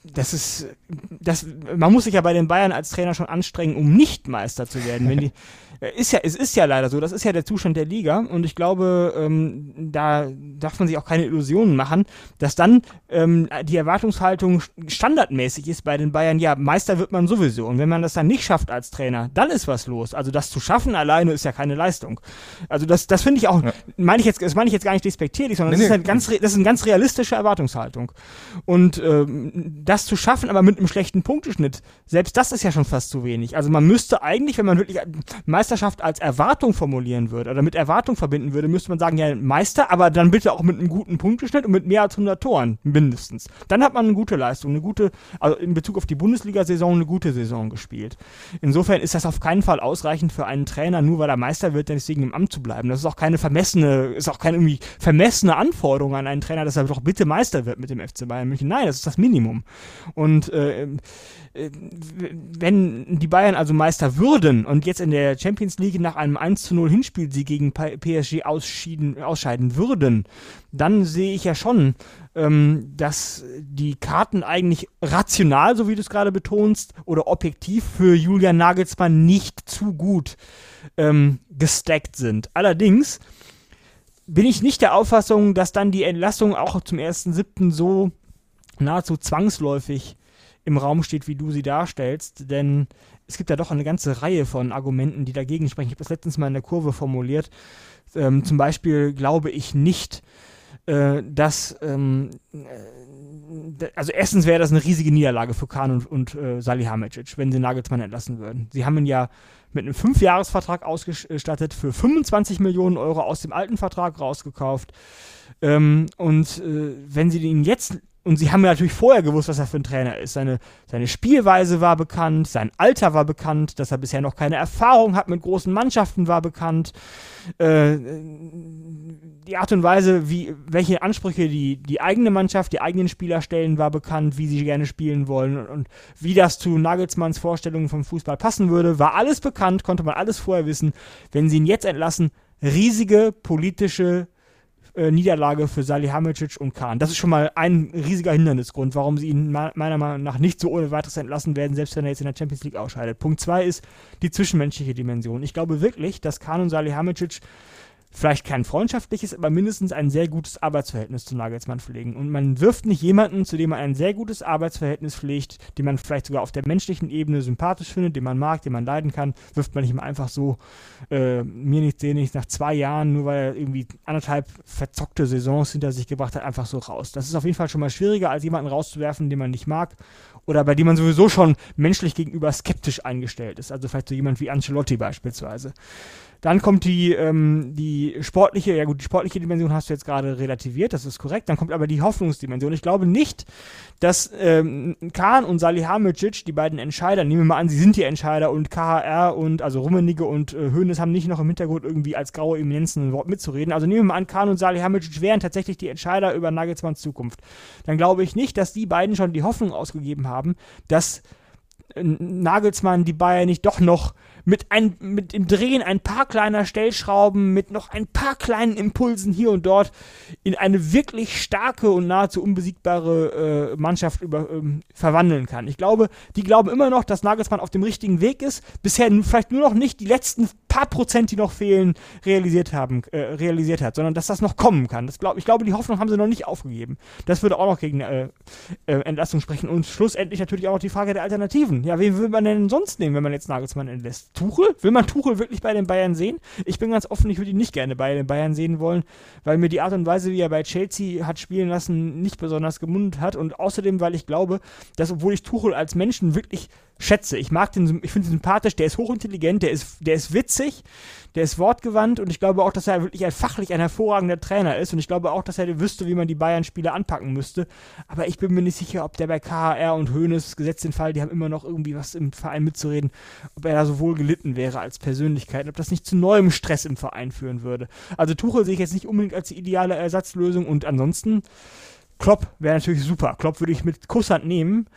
das ist, das, man muss sich ja bei den Bayern als Trainer schon anstrengen, um nicht Meister zu werden. Wenn die, ist ja, es ist ja leider so, das ist ja der Zustand der Liga und ich glaube, ähm, da darf man sich auch keine Illusionen machen, dass dann ähm, die Erwartungshaltung standardmäßig ist bei den Bayern, ja, Meister wird man sowieso. Und wenn man das dann nicht schafft als Trainer, dann ist was los. Also das zu schaffen alleine ist ja keine Leistung. Also das, das finde ich auch, ja. meine ich jetzt, das meine ich jetzt gar nicht despektierlich, sondern nee, das, ist halt ganz, das ist eine ganz realistische Erwartungshaltung. Und ähm, das zu schaffen, aber mit einem schlechten Punkteschnitt, selbst das ist ja schon fast zu wenig. Also man müsste eigentlich, wenn man wirklich Meisterschaft als Erwartung formulieren würde oder mit Erwartung verbinden würde, müsste man sagen, ja, Meister, aber dann bitte auch mit einem guten Punkteschnitt und mit mehr als 100 Toren, mindestens. Dann hat man eine gute Leistung, eine gute, also in Bezug auf die Bundesliga-Saison eine gute Saison gespielt. Insofern ist das auf keinen Fall ausreichend für einen Trainer, nur weil er Meister wird, deswegen im Amt zu bleiben. Das ist auch keine vermessene, ist auch keine irgendwie vermessene Anforderung an einen Trainer, dass er doch bitte Meister wird mit dem FC Bayern München. Nein, das ist das Minimum. Und äh, wenn die Bayern also Meister würden und jetzt in der Champions League nach einem 1 zu 0 Hinspiel sie gegen PSG ausscheiden würden, dann sehe ich ja schon, ähm, dass die Karten eigentlich rational, so wie du es gerade betonst, oder objektiv für Julian Nagelsmann nicht zu gut ähm, gestackt sind. Allerdings bin ich nicht der Auffassung, dass dann die Entlassung auch zum 1.7. so nahezu zwangsläufig im Raum steht, wie du sie darstellst, denn es gibt ja doch eine ganze Reihe von Argumenten, die dagegen sprechen. Ich habe das letztens mal in der Kurve formuliert. Ähm, zum Beispiel glaube ich nicht, äh, dass ähm, äh, also erstens wäre das eine riesige Niederlage für Kahn und, und äh, Salihamidzic, wenn sie Nagelsmann entlassen würden. Sie haben ihn ja mit einem Fünfjahresvertrag ausgestattet, für 25 Millionen Euro aus dem alten Vertrag rausgekauft. Ähm, und äh, wenn sie ihn jetzt und sie haben ja natürlich vorher gewusst, was er für ein Trainer ist. Seine, seine Spielweise war bekannt, sein Alter war bekannt, dass er bisher noch keine Erfahrung hat mit großen Mannschaften war bekannt. Äh, die Art und Weise, wie, welche Ansprüche die, die eigene Mannschaft, die eigenen Spieler stellen, war bekannt, wie sie gerne spielen wollen und, und wie das zu Nagelsmanns Vorstellungen vom Fußball passen würde, war alles bekannt, konnte man alles vorher wissen. Wenn sie ihn jetzt entlassen, riesige politische äh, Niederlage für Salihamidzic und Kahn. Das ist schon mal ein riesiger Hindernisgrund, warum sie ihn meiner Meinung nach nicht so ohne weiteres entlassen werden, selbst wenn er jetzt in der Champions League ausscheidet. Punkt zwei ist die zwischenmenschliche Dimension. Ich glaube wirklich, dass Kahn und Salihamidzic vielleicht kein freundschaftliches, aber mindestens ein sehr gutes Arbeitsverhältnis zu Nagelsmann pflegen. Und man wirft nicht jemanden, zu dem man ein sehr gutes Arbeitsverhältnis pflegt, den man vielleicht sogar auf der menschlichen Ebene sympathisch findet, den man mag, den man leiden kann, wirft man nicht mal einfach so äh, mir nicht, sehen nicht nach zwei Jahren, nur weil er irgendwie anderthalb verzockte Saisons hinter sich gebracht hat, einfach so raus. Das ist auf jeden Fall schon mal schwieriger, als jemanden rauszuwerfen, den man nicht mag oder bei dem man sowieso schon menschlich gegenüber skeptisch eingestellt ist. Also vielleicht so jemand wie Ancelotti beispielsweise. Dann kommt die, ähm, die sportliche, ja gut, die sportliche Dimension hast du jetzt gerade relativiert, das ist korrekt. Dann kommt aber die Hoffnungsdimension. Ich glaube nicht, dass ähm, Kahn und Salihamidzic, die beiden Entscheider, nehmen wir mal an, sie sind die Entscheider und KHR und also Rummenigge und äh, Hoeneß haben nicht noch im Hintergrund irgendwie als graue Eminenzen ein Wort mitzureden. Also nehmen wir mal an, Kahn und Salihamidzic wären tatsächlich die Entscheider über Nagelsmanns Zukunft. Dann glaube ich nicht, dass die beiden schon die Hoffnung ausgegeben haben, dass äh, Nagelsmann die Bayern nicht doch noch mit, ein, mit dem Drehen ein paar kleiner Stellschrauben, mit noch ein paar kleinen Impulsen hier und dort in eine wirklich starke und nahezu unbesiegbare äh, Mannschaft über, ähm, verwandeln kann. Ich glaube, die glauben immer noch, dass Nagelsmann auf dem richtigen Weg ist. Bisher vielleicht nur noch nicht die letzten paar Prozent, die noch fehlen, realisiert haben, äh, realisiert hat, sondern dass das noch kommen kann. Das glaub, ich glaube, die Hoffnung haben sie noch nicht aufgegeben. Das würde auch noch gegen äh, äh, Entlassung sprechen. Und schlussendlich natürlich auch noch die Frage der Alternativen. Ja, wen will man denn sonst nehmen, wenn man jetzt Nagelsmann entlässt? Tuchel? Will man Tuchel wirklich bei den Bayern sehen? Ich bin ganz offen, ich würde ihn nicht gerne bei den Bayern sehen wollen, weil mir die Art und Weise, wie er bei Chelsea hat spielen lassen, nicht besonders gemundet hat. Und außerdem, weil ich glaube, dass obwohl ich Tuchel als Menschen wirklich schätze. Ich mag den, ich finde ihn sympathisch, der ist hochintelligent, der ist, der ist witzig, der ist wortgewandt und ich glaube auch, dass er wirklich ein fachlich ein hervorragender Trainer ist und ich glaube auch, dass er wüsste, wie man die Bayern-Spieler anpacken müsste. Aber ich bin mir nicht sicher, ob der bei KHR und Hoeneß, gesetzt den Fall, die haben immer noch irgendwie was im Verein mitzureden, ob er da so wohl gelitten wäre als Persönlichkeit, ob das nicht zu neuem Stress im Verein führen würde. Also Tuchel sehe ich jetzt nicht unbedingt als die ideale Ersatzlösung und ansonsten Klopp wäre natürlich super. Klopp würde ich mit Kusshand nehmen.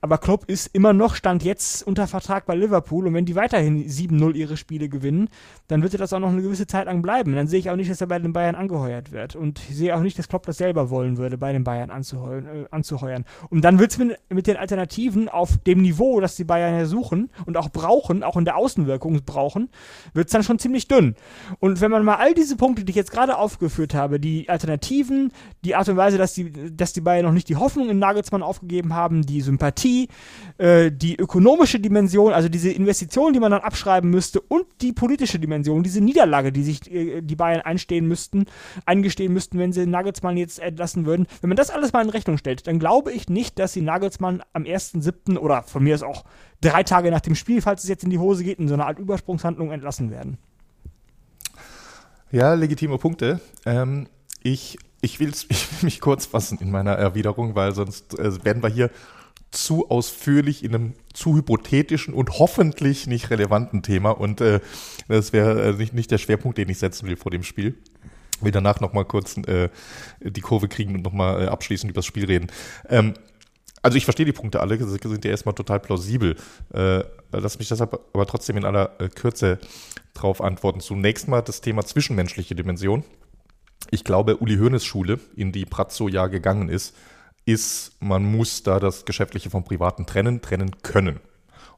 Aber Klopp ist immer noch, stand jetzt unter Vertrag bei Liverpool. Und wenn die weiterhin 7-0 ihre Spiele gewinnen, dann wird er das auch noch eine gewisse Zeit lang bleiben. Dann sehe ich auch nicht, dass er bei den Bayern angeheuert wird. Und ich sehe auch nicht, dass Klopp das selber wollen würde, bei den Bayern anzuheuern. Äh, anzuheuern. Und dann wird es mit, mit den Alternativen auf dem Niveau, das die Bayern ja suchen und auch brauchen, auch in der Außenwirkung brauchen, wird es dann schon ziemlich dünn. Und wenn man mal all diese Punkte, die ich jetzt gerade aufgeführt habe, die Alternativen, die Art und Weise, dass die dass die Bayern noch nicht die Hoffnung in Nagelsmann aufgegeben haben, die Sympathie, äh, die ökonomische Dimension, also diese Investition, die man dann abschreiben müsste und die politische Dimension, diese Niederlage, die sich äh, die Bayern einstehen müssten, eingestehen müssten, wenn sie Nagelsmann jetzt entlassen würden. Wenn man das alles mal in Rechnung stellt, dann glaube ich nicht, dass sie Nagelsmann am 1.7. oder von mir ist auch drei Tage nach dem Spiel, falls es jetzt in die Hose geht, in so einer Art Übersprungshandlung entlassen werden. Ja, legitime Punkte. Ähm, ich ich, ich will mich kurz fassen in meiner Erwiderung, weil sonst äh, werden wir hier zu ausführlich in einem zu hypothetischen und hoffentlich nicht relevanten Thema. Und äh, das wäre äh, nicht, nicht der Schwerpunkt, den ich setzen will vor dem Spiel. Will danach nochmal kurz äh, die Kurve kriegen und nochmal äh, abschließend über das Spiel reden. Ähm, also ich verstehe die Punkte alle, sie sind ja erstmal total plausibel. Äh, lass mich deshalb aber trotzdem in aller äh, Kürze drauf antworten. Zunächst mal das Thema zwischenmenschliche Dimension ich glaube, Uli Hoeneß Schule, in die Pratzo ja gegangen ist, ist, man muss da das Geschäftliche vom Privaten trennen, trennen können.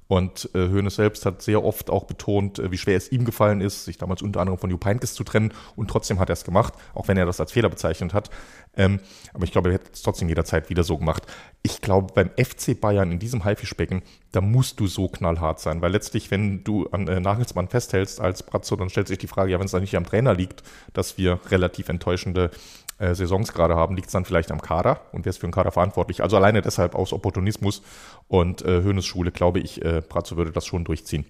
Und äh, Hoeneß selbst hat sehr oft auch betont, äh, wie schwer es ihm gefallen ist, sich damals unter anderem von Jupp zu trennen. Und trotzdem hat er es gemacht, auch wenn er das als Fehler bezeichnet hat. Ähm, aber ich glaube, er hätte es trotzdem jederzeit wieder so gemacht. Ich glaube, beim FC Bayern in diesem Haifischbecken, da musst du so knallhart sein. Weil letztlich, wenn du an äh, Nagelsmann festhältst als Brazzo, dann stellt sich die Frage, ja, wenn es da nicht am Trainer liegt, dass wir relativ enttäuschende äh, Saisons gerade haben, liegt es dann vielleicht am Kader und wer ist für den Kader verantwortlich? Also alleine deshalb aus Opportunismus und äh, Hönes Schule, glaube ich, äh, Brazzo würde das schon durchziehen.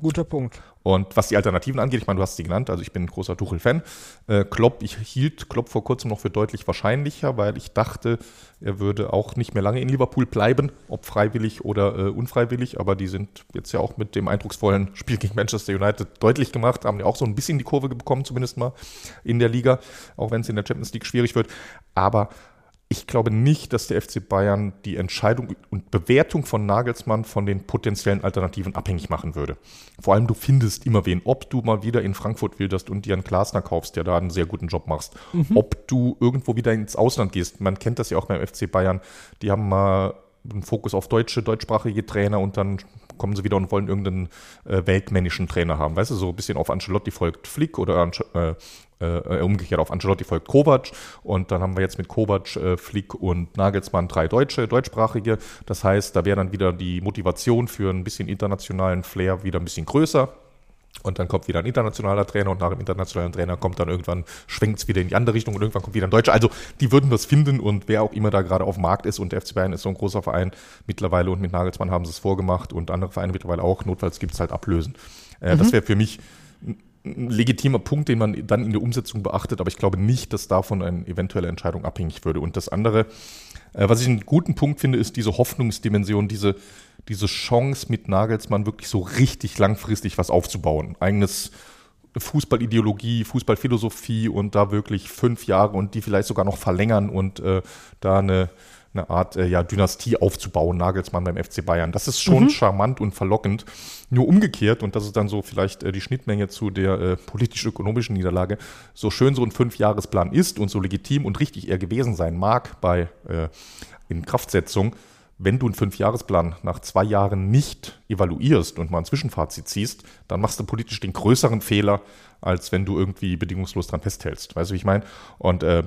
Guter Punkt. Und was die Alternativen angeht, ich meine, du hast sie genannt, also ich bin ein großer Tuchel-Fan. Äh, Klopp, ich hielt Klopp vor kurzem noch für deutlich wahrscheinlicher, weil ich dachte, er würde auch nicht mehr lange in Liverpool bleiben, ob freiwillig oder äh, unfreiwillig. Aber die sind jetzt ja auch mit dem eindrucksvollen Spiel gegen Manchester United deutlich gemacht, haben ja auch so ein bisschen die Kurve bekommen, zumindest mal in der Liga, auch wenn es in der Champions League schwierig wird. Aber ich glaube nicht, dass der FC Bayern die Entscheidung und Bewertung von Nagelsmann von den potenziellen Alternativen abhängig machen würde. Vor allem, du findest immer wen. Ob du mal wieder in Frankfurt wilderst und dir einen Glasner kaufst, der da einen sehr guten Job machst. Mhm. Ob du irgendwo wieder ins Ausland gehst. Man kennt das ja auch beim FC Bayern. Die haben mal einen Fokus auf deutsche, deutschsprachige Trainer und dann kommen sie wieder und wollen irgendeinen äh, weltmännischen Trainer haben. Weißt du, so ein bisschen auf Ancelotti folgt Flick oder äh, äh, umgekehrt auf Ancelotti folgt Kovac und dann haben wir jetzt mit Kovac, äh, Flick und Nagelsmann drei Deutsche, deutschsprachige. Das heißt, da wäre dann wieder die Motivation für ein bisschen internationalen Flair wieder ein bisschen größer. Und dann kommt wieder ein internationaler Trainer und nach dem internationalen Trainer kommt dann irgendwann, schwenkt es wieder in die andere Richtung und irgendwann kommt wieder ein Deutscher. Also die würden das finden und wer auch immer da gerade auf dem Markt ist und der FC Bayern ist so ein großer Verein mittlerweile und mit Nagelsmann haben sie es vorgemacht und andere Vereine mittlerweile auch, notfalls gibt es halt Ablösen. Äh, mhm. Das wäre für mich ein legitimer Punkt, den man dann in der Umsetzung beachtet, aber ich glaube nicht, dass davon eine eventuelle Entscheidung abhängig würde. Und das andere, äh, was ich einen guten Punkt finde, ist diese Hoffnungsdimension, diese, diese Chance mit Nagelsmann wirklich so richtig langfristig was aufzubauen. Eigenes Fußballideologie, Fußballphilosophie und da wirklich fünf Jahre und die vielleicht sogar noch verlängern und äh, da eine eine Art äh, ja, Dynastie aufzubauen, Nagelsmann beim FC Bayern. Das ist schon mhm. charmant und verlockend. Nur umgekehrt, und das ist dann so vielleicht äh, die Schnittmenge zu der äh, politisch-ökonomischen Niederlage, so schön so ein Fünfjahresplan ist und so legitim und richtig er gewesen sein mag bei äh, Inkraftsetzung, wenn du einen Fünfjahresplan nach zwei Jahren nicht evaluierst und mal ein Zwischenfazit ziehst, dann machst du politisch den größeren Fehler, als wenn du irgendwie bedingungslos dran festhältst. Weißt du, wie ich meine? Und äh,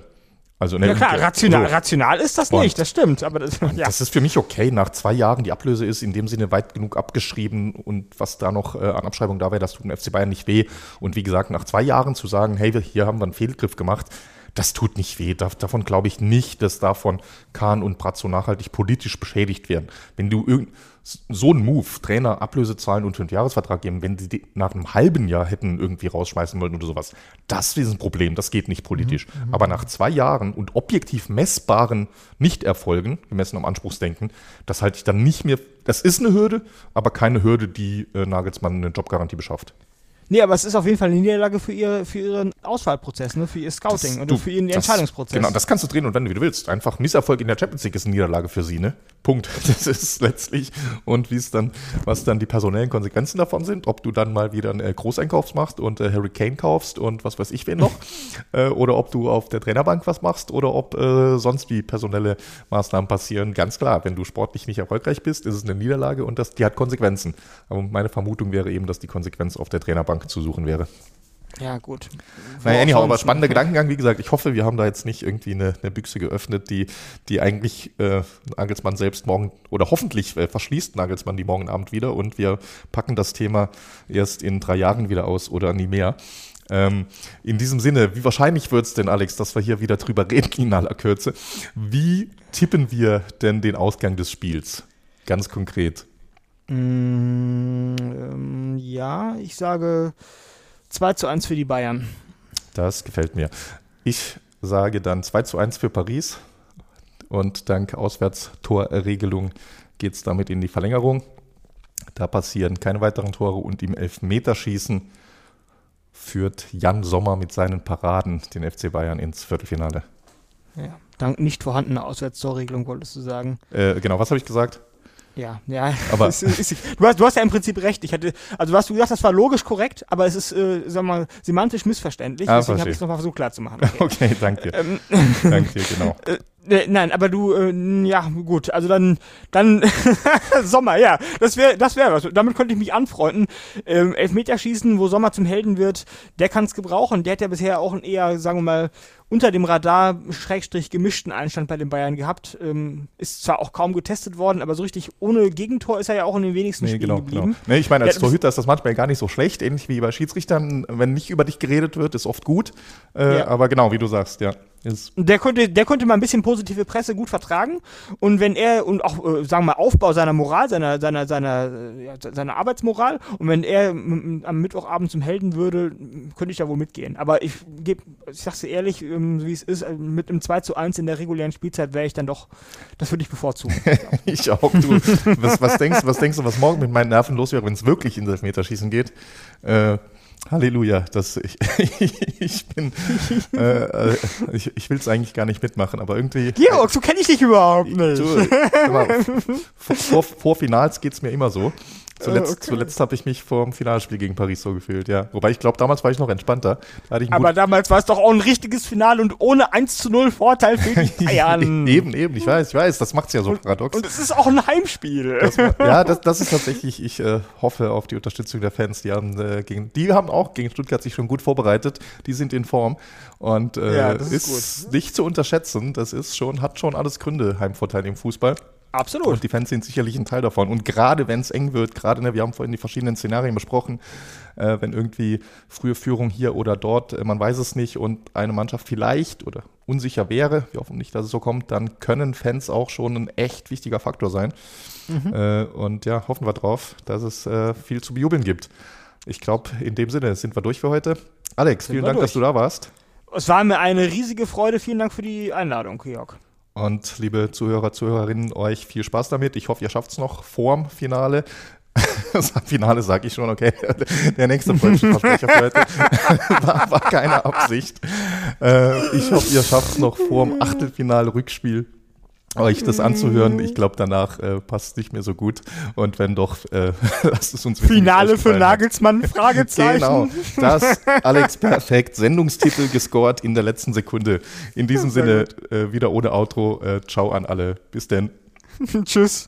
also ja klar, rational, so. rational ist das nicht, das stimmt. Aber das, ja. das ist für mich okay. Nach zwei Jahren die Ablöse ist in dem Sinne weit genug abgeschrieben und was da noch äh, an Abschreibung da wäre, das tut dem FC Bayern nicht weh. Und wie gesagt, nach zwei Jahren zu sagen, hey, hier haben wir einen Fehlgriff gemacht, das tut nicht weh. davon glaube ich nicht, dass davon Kahn und Brazzo nachhaltig politisch beschädigt werden. Wenn du irgend so einen Move, Trainer Ablöse zahlen und Fünfjahresvertrag geben, wenn sie die nach einem halben Jahr hätten irgendwie rausschmeißen wollen oder sowas, das ist ein Problem, das geht nicht politisch. Mhm. mhm. Aber nach zwei Jahren und objektiv messbaren Nichterfolgen, gemessen am Anspruchsdenken, das halte ich dann nicht mehr, das ist eine Hürde, aber keine Hürde, die äh, Nagelsmann eine Jobgarantie beschafft. Nee, aber es ist auf jeden Fall eine Niederlage für, ihre, für ihren Auswahlprozess, ne? für ihr Scouting Das- du, für ihren das- Entscheidungsprozess. Genau, das kannst du drehen und wenden, wie du willst. Einfach Misserfolg in der Champions League ist eine Niederlage für sie, ne? Punkt. Das ist letztlich. Und wie es dann, was dann die personellen Konsequenzen davon sind, ob du dann mal wieder einen äh, Großeinkauf machst und äh, Harry Kane kaufst und was weiß ich wen noch, äh, oder ob du auf der Trainerbank was machst oder ob äh, sonst wie personelle Maßnahmen passieren. Ganz klar, wenn du sportlich nicht erfolgreich bist, ist es eine Niederlage und das, die hat Konsequenzen. Aber meine Vermutung wäre eben, dass die Konsequenz auf der Trainerbank zu suchen wäre. ja, gut. Naja, anyhow, aber spannender Gedankengang. Wie gesagt, ich hoffe, wir haben da jetzt nicht irgendwie eine, eine Büchse geöffnet, die, die eigentlich äh, Nagelsmann selbst morgen oder hoffentlich äh, verschließt Nagelsmann die morgen Abend wieder und wir packen das Thema erst in drei Jahren wieder aus oder nie mehr. Ähm, in diesem Sinne, wie wahrscheinlich wird es denn, Alex, dass wir hier wieder drüber reden in aller Kürze? Wie tippen wir denn den Ausgang des Spiels? Ganz konkret. Mm, ähm, ja, ich sage 2 zu 1 für die Bayern. Das gefällt mir. Ich sage dann 2 zu 1 für Paris und dank Auswärtstorregelung geht es damit in die Verlängerung. Da passieren keine weiteren Tore und im Elfmeterschießen führt Jan Sommer mit seinen Paraden den FC Bayern ins Viertelfinale. Ja. Dank nicht vorhandener Auswärtstorregelung, wolltest du sagen. Äh, genau, was habe ich gesagt? Ja, ja. Aber- es ist, ist, du, hast, du hast ja im Prinzip recht. Ich hatte, also was du gesagt hast, war logisch korrekt, aber es ist, äh, sag mal, semantisch missverständlich. Ah, Deswegen habe ich es nochmal versucht klarzumachen. Okay. Okay, danke. ähm, danke dir, genau. nee, nein, aber du, äh, ja, gut, also dann, dann Sommer, ja, das wäre, das wäre was. Damit könnte ich mich anfreunden. Ähm, Elfmeterschießen, wo Sommer zum Helden wird, der kann es gebrauchen. Der hat ja bisher auch einen eher, sagen wir mal, unter dem Radar Schrägstrich gemischten Einstand bei den Bayern gehabt. Ähm, ist zwar auch kaum getestet worden, aber so richtig ohne Gegentor ist er ja auch in den wenigsten Nee, Spielen genau, genau. geblieben. Nee, ich meine, als das- Torhüter ist das manchmal gar nicht so schlecht, ähnlich wie bei Schiedsrichtern. Wenn nicht über dich geredet wird, ist oft gut. Äh, Ja. Aber genau, wie du sagst, ja. Ist Der könnte, der könnte mal ein bisschen positive Presse gut vertragen. Und wenn er, und auch, äh, sagen wir mal, Aufbau seiner Moral, seiner, seiner, seiner, äh, ja, seiner Arbeitsmoral, und wenn er am Mittwochabend zum Helden würde, könnte ich da wohl mitgehen. Aber ich gebe, ich sag's dir ehrlich, ähm, wie es ist, äh, mit einem 2 zu 1 in der regulären Spielzeit wäre ich dann doch, das würde ich bevorzugen. Ich auch, du. Was, was, denkst, was denkst du, was morgen mit meinen Nerven los wäre, wenn es wirklich ins Elfmeterschießen geht? Äh, Halleluja, das, ich, ich bin, äh, äh, ich, ich will es eigentlich gar nicht mitmachen, aber irgendwie. Georg, so kenne ich dich überhaupt nicht. Du, mal, vor, vor, vor Finals geht es mir immer so. Zuletzt, okay. zuletzt habe ich mich vor dem Finalspiel gegen Paris so gefühlt, ja. Wobei ich glaube, damals war ich noch entspannter. Da Aber damals war es doch auch ein richtiges Finale und ohne 1 zu 0 Vorteil für die Bayern. eben, eben, ich weiß, ich weiß, das macht's ja so paradox. Und es ist auch ein Heimspiel. Das, ja, das, das ist tatsächlich, ich äh, hoffe auf die Unterstützung der Fans. Die haben, äh, gegen, die haben auch gegen Stuttgart sich schon gut vorbereitet. Die sind in Form und äh, Ja, ist, ist nicht zu unterschätzen. Das ist schon, hat schon alles Gründe, Heimvorteil im Fußball. Absolut. Und die Fans sind sicherlich ein Teil davon. Und gerade wenn es eng wird, gerade, ne, wir haben vorhin die verschiedenen Szenarien besprochen, äh, wenn irgendwie frühe Führung hier oder dort, äh, man weiß es nicht und eine Mannschaft vielleicht oder unsicher wäre, wir hoffen nicht, dass es so kommt, dann können Fans auch schon ein echt wichtiger Faktor sein. Mhm. Äh, und ja, hoffen wir drauf, dass es äh, viel zu bejubeln gibt. Ich glaube, in dem Sinne sind wir durch für heute. Alex, Sind vielen Dank, dass durch. du da warst. Es war mir eine riesige Freude. Vielen Dank für die Einladung, Georg. Und liebe Zuhörer, Zuhörerinnen, euch viel Spaß damit. Ich hoffe, ihr schafft es noch vorm Finale. Das Finale sage ich schon, okay. Der nächste Versprecher für heute war, war keine Absicht. Äh, ich hoffe, ihr schafft es noch vorm Achtelfinale-Rückspiel euch das anzuhören. Ich glaube, danach äh, passt es nicht mehr so gut. Und wenn doch, äh, lasst es uns wissen. Finale für. Nagelsmann? Fragezeichen. Genau, das Alex perfekt. Sendungstitel gescored in der letzten Sekunde. In diesem Sinne, äh, wieder ohne Outro. Äh, ciao an alle. Bis denn. Tschüss.